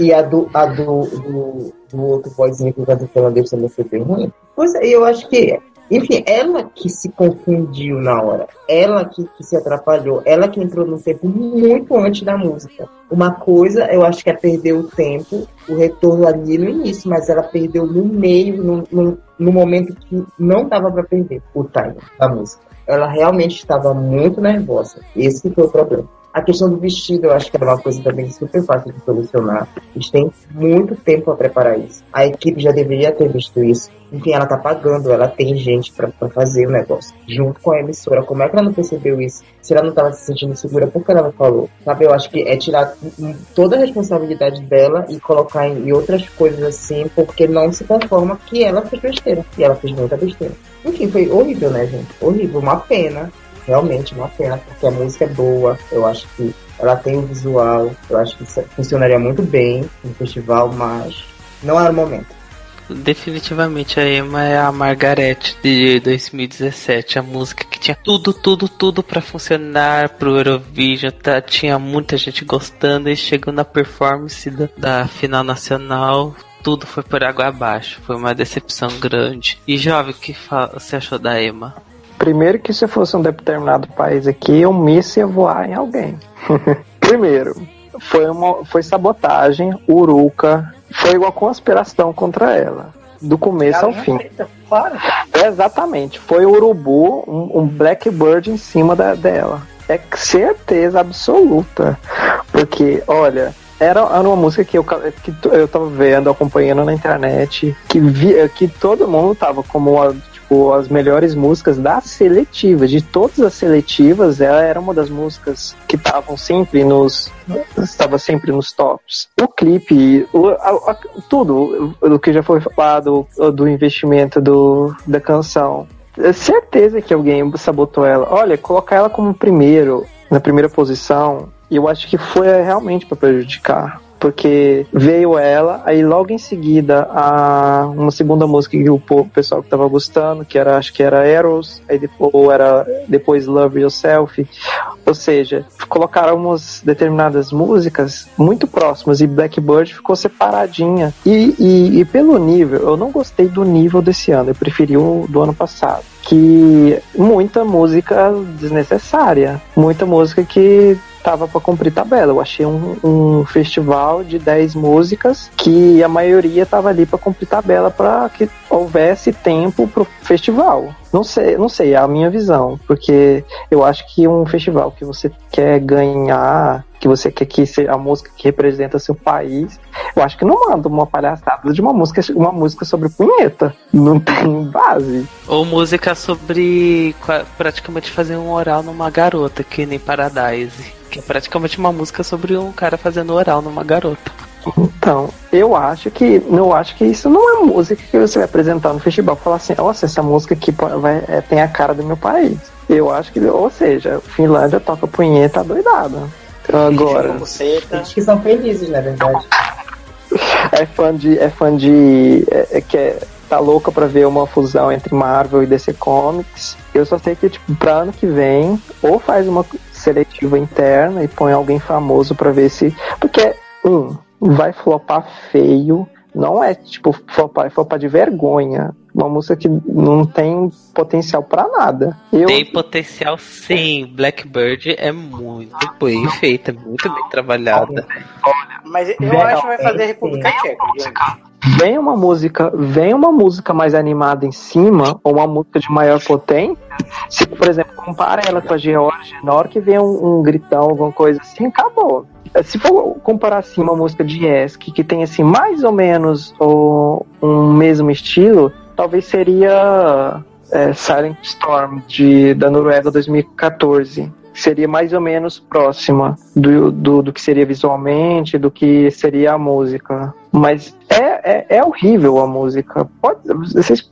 E a do, a do, do, do outro boyzinho que canta finlandês também foi bem ruim. Pois é, eu acho que Enfim, ela que se confundiu na hora, ela que, que se atrapalhou, ela que entrou no tempo muito antes da música. Uma coisa, eu acho que é perder o tempo, o retorno ali no início, mas ela perdeu no meio, no, no, no momento que não dava para perder o time da música. Ela realmente estava muito nervosa. Esse foi o problema. A questão do vestido, eu acho que é uma coisa também super fácil de solucionar. Eles têm muito tempo para preparar isso. A equipe já deveria ter visto isso. Enfim, ela tá pagando, ela tem gente para fazer o negócio. Junto com a emissora. Como é que ela não percebeu isso? Se ela não tava se sentindo segura, por que ela não falou? Sabe, eu acho que é tirar toda a responsabilidade dela e colocar em outras coisas assim, porque não se conforma que ela fez besteira. E ela fez muita besteira. Enfim, foi horrível, né, gente? Horrível, uma pena realmente uma pena, porque a música é boa, eu acho que ela tem um visual, eu acho que funcionaria muito bem no festival, mas não era o momento. Definitivamente a Emma é a Margaret de 2017, a música que tinha tudo, tudo, tudo para funcionar pro Eurovision, tá? tinha muita gente gostando e chegou na performance da, da final nacional, tudo foi por água abaixo. Foi uma decepção grande. E jovem, o que você achou da Emma? Primeiro que se fosse um determinado país aqui, um míssil ia voar em alguém. Primeiro, foi, uma, foi sabotagem, uruca, foi uma conspiração contra ela. Do começo ao fim. É, exatamente. Foi o urubu, um, um blackbird em cima da, dela. É certeza absoluta. Porque, olha, era, era uma música que eu, que eu tava vendo, acompanhando na internet, que, via, que todo mundo tava como tipo, as melhores músicas das seletivas. De todas as seletivas, ela era uma das músicas que estavam sempre nos. estava sempre nos tops. O clipe, o, a, a, tudo o que já foi falado do investimento do, da canção. É certeza que alguém sabotou ela. Olha, colocar ela como primeiro, na primeira posição, eu acho que foi realmente para prejudicar porque veio ela, aí logo em seguida a uma segunda música que o pessoal que tava gostando, que era acho que era Eros, aí depois, ou era depois Love Yourself, ou seja, colocaram umas determinadas músicas muito próximas e Blackbird ficou separadinha. E, e, e pelo nível, eu não gostei do nível desse ano, eu preferi o do ano passado que muita música desnecessária, muita música que tava para cumprir tabela. Eu achei um, um, festival de 10 músicas que a maioria tava ali para cumprir tabela para que houvesse tempo pro festival. Não sei, não sei, é a minha visão, porque eu acho que um festival que você quer ganhar, que você quer que seja a música que representa seu país, eu acho que não manda uma palhaçada de uma música, uma música sobre punheta. Não tem base. Ou música sobre praticamente fazer um oral numa garota, que nem Paradise. Que é praticamente uma música sobre um cara fazendo oral numa garota. Então, eu acho que eu acho que isso não é música que você vai apresentar no festival. Falar assim, nossa, essa música aqui vai, é, tem a cara do meu país. Eu acho que, ou seja, Finlândia toca punheta doidada. Agora. Eles que são felizes, na verdade. É fã de. É fã de. É, é, que é, tá louca pra ver uma fusão entre Marvel e DC Comics. Eu só sei que, tipo, pra ano que vem, ou faz uma seletiva interna e põe alguém famoso pra ver se. Porque, um, vai flopar feio. Não é tipo flopar, é flopar de vergonha. Uma música que não tem potencial para nada. Eu... Tem potencial sim. Blackbird é muito bem feita, muito bem trabalhada. Mas eu acho que vai fazer a República Tcheca, Vem uma música, vem uma música mais animada em cima, ou uma música de maior potência. Se, por exemplo, compara ela com a Georgia, na hora que vem um, um gritão, alguma coisa assim, acabou se for comparar assim uma música de Esk que tem assim mais ou menos o, um mesmo estilo, talvez seria é, Silent Storm de da Noruega 2014 seria mais ou menos próxima do, do, do, que seria visualmente, do que seria a música. Mas é, é, é horrível a música. Pode, vocês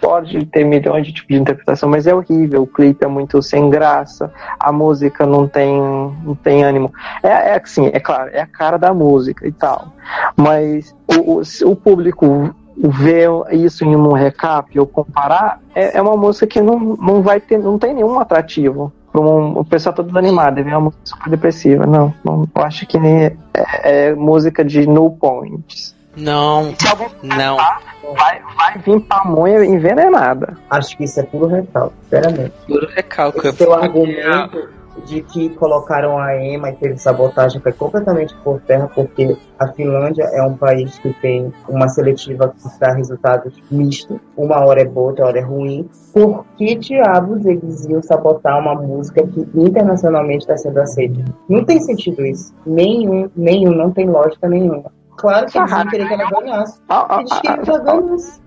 pode ter milhões de tipos de interpretação, mas é horrível. O clipe é muito sem graça, a música não tem, não tem ânimo. É, é assim, é claro, é a cara da música e tal. Mas o, o, o público ver isso em um recap ou comparar, é, é, uma música que não, não vai ter, não tem nenhum atrativo. Um, o pessoal todo animado, é uma música super depressiva. Não, não eu acho que é, é música de no points. Não, não. Vai, vai vir pamonha envenenada. Acho que isso é puro recalque, sinceramente. Puro recalque. Esse teu argumento de que colocaram a EMA e teve sabotagem foi completamente por terra, porque a Finlândia é um país que tem uma seletiva que dá resultados mistos. Uma hora é boa, outra hora é ruim. Por que diabos eles iam sabotar uma música que internacionalmente está sendo aceita? Não tem sentido isso. Nenhum, nenhum, não tem lógica nenhuma. Claro que eles iam querer que ela ganhasse. Ah, ah, Eles queriam que ela ah, ganhasse.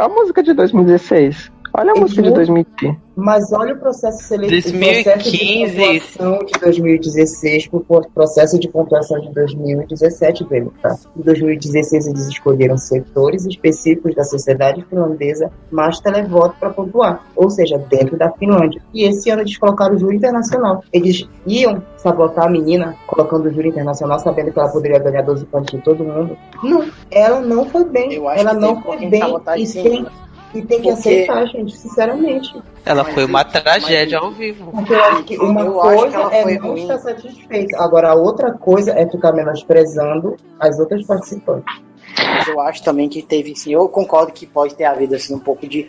A música de 2016. Olha a música de vão- 2015. Mas olha o processo seletivo. 2015. O processo de pontuação de 2016 pro processo de pontuação de 2017 dele, tá? Em 2016 eles escolheram setores específicos da sociedade finlandesa mais televoto para pontuar, ou seja, dentro da Finlândia. E esse ano eles colocaram o júri internacional. Eles iam sabotar a menina colocando o júri internacional, sabendo que ela poderia ganhar 12 pontos de todo mundo. Não, ela não foi bem. Eu acho ela que não foi bem e sim. E tem que Porque- aceitar, gente, sinceramente. Ela Mas foi uma tragédia ao vivo. Porque eu acho que uma Eu que coisa ela é não ruim. estar satisfeita. Agora, a outra coisa é ficar menosprezando as outras participantes. Mas eu acho também que teve, sim, eu concordo que pode ter havido assim, um pouco de,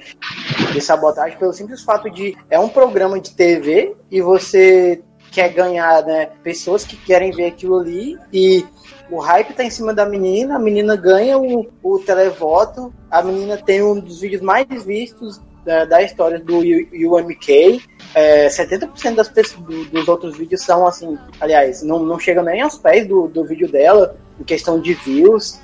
de sabotagem pelo simples fato de é um programa de TV e você quer ganhar né, pessoas que querem ver aquilo ali e o hype tá em cima da menina, a menina ganha o, o televoto, a menina tem um dos vídeos mais vistos da, da história do UMK. É, 70% das pessoas, do- dos outros vídeos são assim, aliás, não, não chegam nem aos pés do, do vídeo dela, em questão de views.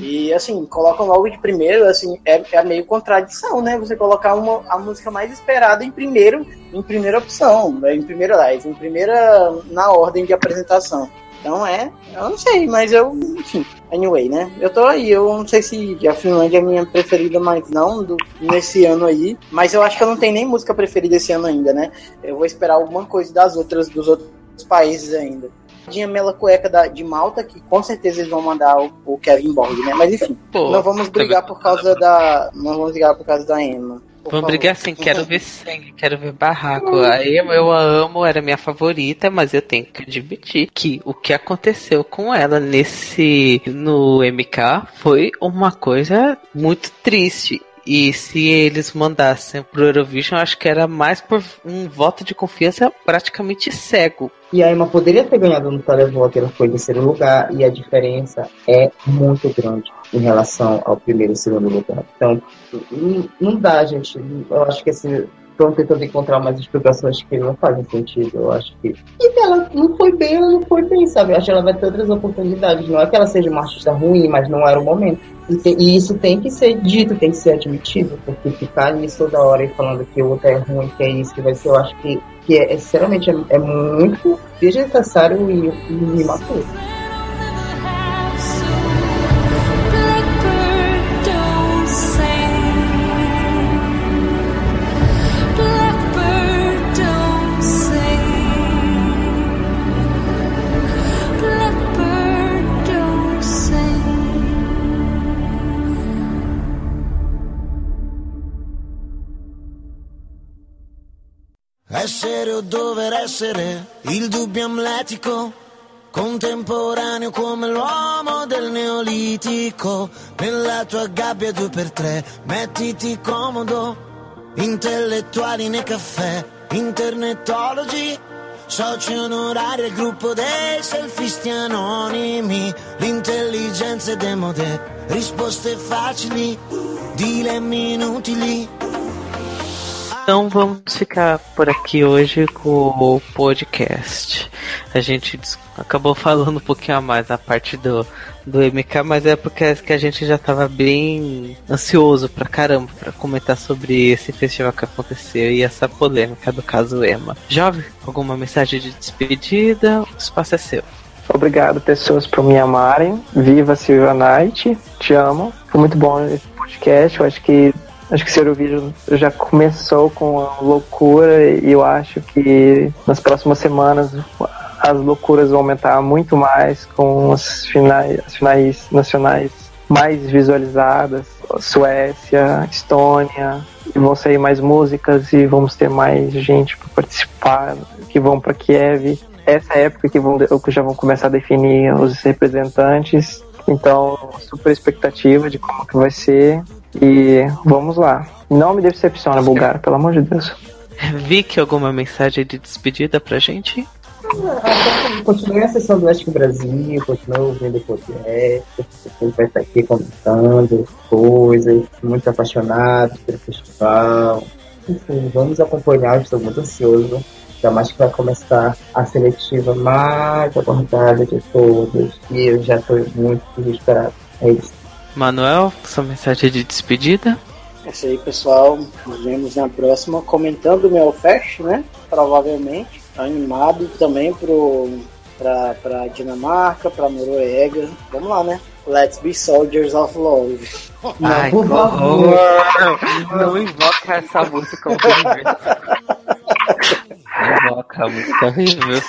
E assim, colocam logo de primeiro, assim, é, é meio contradição, né? Você colocar uma, a música mais esperada em primeiro, em primeira opção, né? em primeira live, em primeira na ordem de apresentação. Então é, eu não sei, mas eu, enfim, anyway, né? Eu tô aí, eu não sei se a Finlândia é a minha preferida, mas não, do, nesse ano aí. Mas eu acho que eu não tenho nem música preferida esse ano ainda, né? Eu vou esperar alguma coisa das outras, dos outros países ainda. Tinha Mela Cueca da, de Malta, que com certeza eles vão mandar o, o Kevin Borg, né? Mas enfim, Pô, não vamos brigar também- por causa da. Não vamos brigar por causa da Emma. Vamos brigar assim, quero ver sangue, quero ver barraco. Aí eu, eu a amo, era minha favorita, mas eu tenho que admitir que o que aconteceu com ela nesse no MK foi uma coisa muito triste. E se eles mandassem pro Eurovision, acho que era mais por um voto de confiança praticamente cego. E a Emma poderia ter ganhado no televoto, ela foi em terceiro lugar, e a diferença é muito grande em relação ao primeiro e segundo lugar. Então, não, não dá, gente. Eu acho que assim, estão tentando encontrar umas explicações que não fazem sentido. Eu acho que. E ela não foi bem, ela não foi bem, sabe? Eu acho que ela vai ter outras oportunidades. Não é que ela seja uma artista ruim, mas não era o momento. E, e isso tem que ser dito, tem que ser admitido, porque ficar nisso toda hora e falando que o outro é ruim, que é isso, que vai ser, eu acho que, que é, é, sinceramente, é, é muito desnecessário e, e imaturo. Essere o dover essere, il dubbio amletico, contemporaneo come l'uomo del neolitico. Nella tua gabbia due per tre, mettiti comodo, intellettuali nei caffè, internetologi, soci onorari al gruppo dei selfisti anonimi, l'intelligenza è demode, risposte facili, dilemmi inutili. Então vamos ficar por aqui hoje com o podcast. A gente acabou falando um pouquinho a mais na parte do, do MK, mas é porque que a gente já tava bem ansioso pra caramba pra comentar sobre esse festival que aconteceu e essa polêmica do caso Emma. Jovem, alguma mensagem de despedida? O espaço é seu. Obrigado, pessoas, por me amarem. Viva Silvia Night. Te amo. Foi muito bom esse podcast. Eu acho que acho que esse Eurovision já começou com a loucura e eu acho que nas próximas semanas as loucuras vão aumentar muito mais com as finais, as finais nacionais mais visualizadas. Suécia, Estônia, e vão sair mais músicas e vamos ter mais gente para participar, que vão para Kiev essa época que, vão, que já vão começar a definir os representantes. Então, super expectativa de como que vai ser. E vamos lá. Não me decepciona, Bulgar, pelo amor de Deus. Vicky, alguma mensagem de despedida pra gente? Continue acessando o Oeste Brasil, continue ouvindo o podcast, você vai estar aqui comentando coisas, muito apaixonado pelo festival. Enfim, vamos acompanhar, estou muito ansioso. Ainda mais que vai começar a seletiva mais abordada de todas. E eu já estou muito desesperado. É isso. Manuel, sua mensagem de despedida? É isso aí, pessoal. Nos vemos na próxima comentando o meu Fest, né? Provavelmente. Animado também pro, pra, pra Dinamarca, pra Noruega. Vamos lá, né? Let's be soldiers of love. Ai, que horror! Não invoca essa música horrível. Não invoca a música horrível.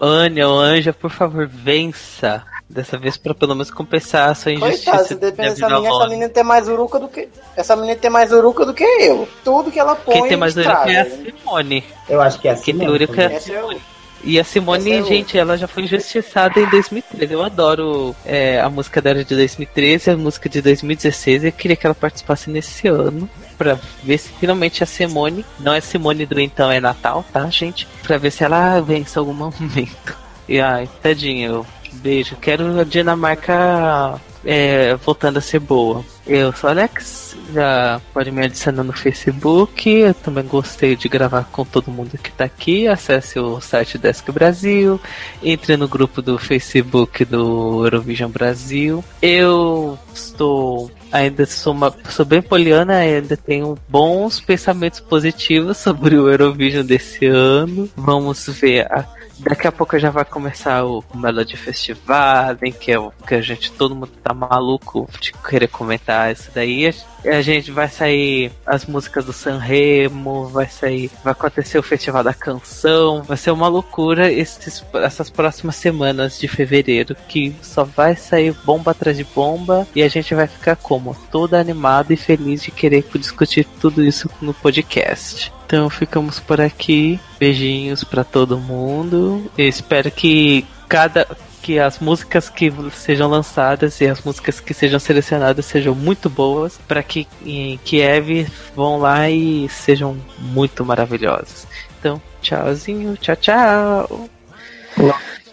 Ania ou Anja, por favor, vença. Dessa vez pra pelo menos compensar a sua injustiça. Coitado, se de depender dessa menina, essa menina tem mais uruca do que. Essa menina tem mais uruca do que eu. Tudo que ela põe. Quem tem mais orelha é a Simone. Eu acho que é assim. Quem tem orelha é a eu- E a Simone, é gente, ela já foi injustiçada em 2013. Eu adoro é, a música dela de 2013, a música de 2016. Eu queria que ela participasse nesse ano. Pra ver se finalmente a Simone, não é Simone do Então é Natal, tá, gente? Pra ver se ela vence algum momento. E ai, tadinho, beijo. Quero a Dinamarca é, voltando a ser boa. Eu sou Alex, já pode me adicionar no Facebook. Eu também gostei de gravar com todo mundo que tá aqui. Acesse o site Desk Brasil, entre no grupo do Facebook do Eurovision Brasil. Eu estou ainda sou, uma, sou bem poliana, ainda tenho bons pensamentos positivos sobre o Eurovision desse ano. Vamos ver. A, daqui a pouco já vai começar o Melody Festival, em que, é o, que a gente, todo mundo tá maluco de querer comentar isso daí. A gente vai sair as músicas do Sanremo, vai sair, vai acontecer o Festival da Canção, vai ser uma loucura esses, essas próximas semanas de fevereiro, que só vai sair bomba atrás de bomba e a gente vai ficar como? Todo animado e feliz de querer discutir tudo isso no podcast. Então ficamos por aqui. Beijinhos pra todo mundo. Eu espero que cada que as músicas que sejam lançadas e as músicas que sejam selecionadas sejam muito boas para que em Kiev vão lá e sejam muito maravilhosas. Então, tchauzinho, tchau, tchau.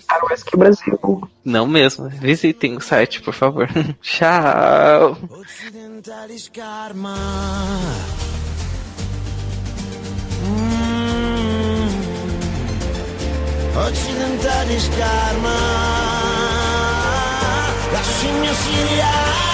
Para o Esqui Brasil. Não mesmo, visitem o site, por favor. tchau. Occidentalis karma. Mm. Occidentalis karma. La scimmia si rialza.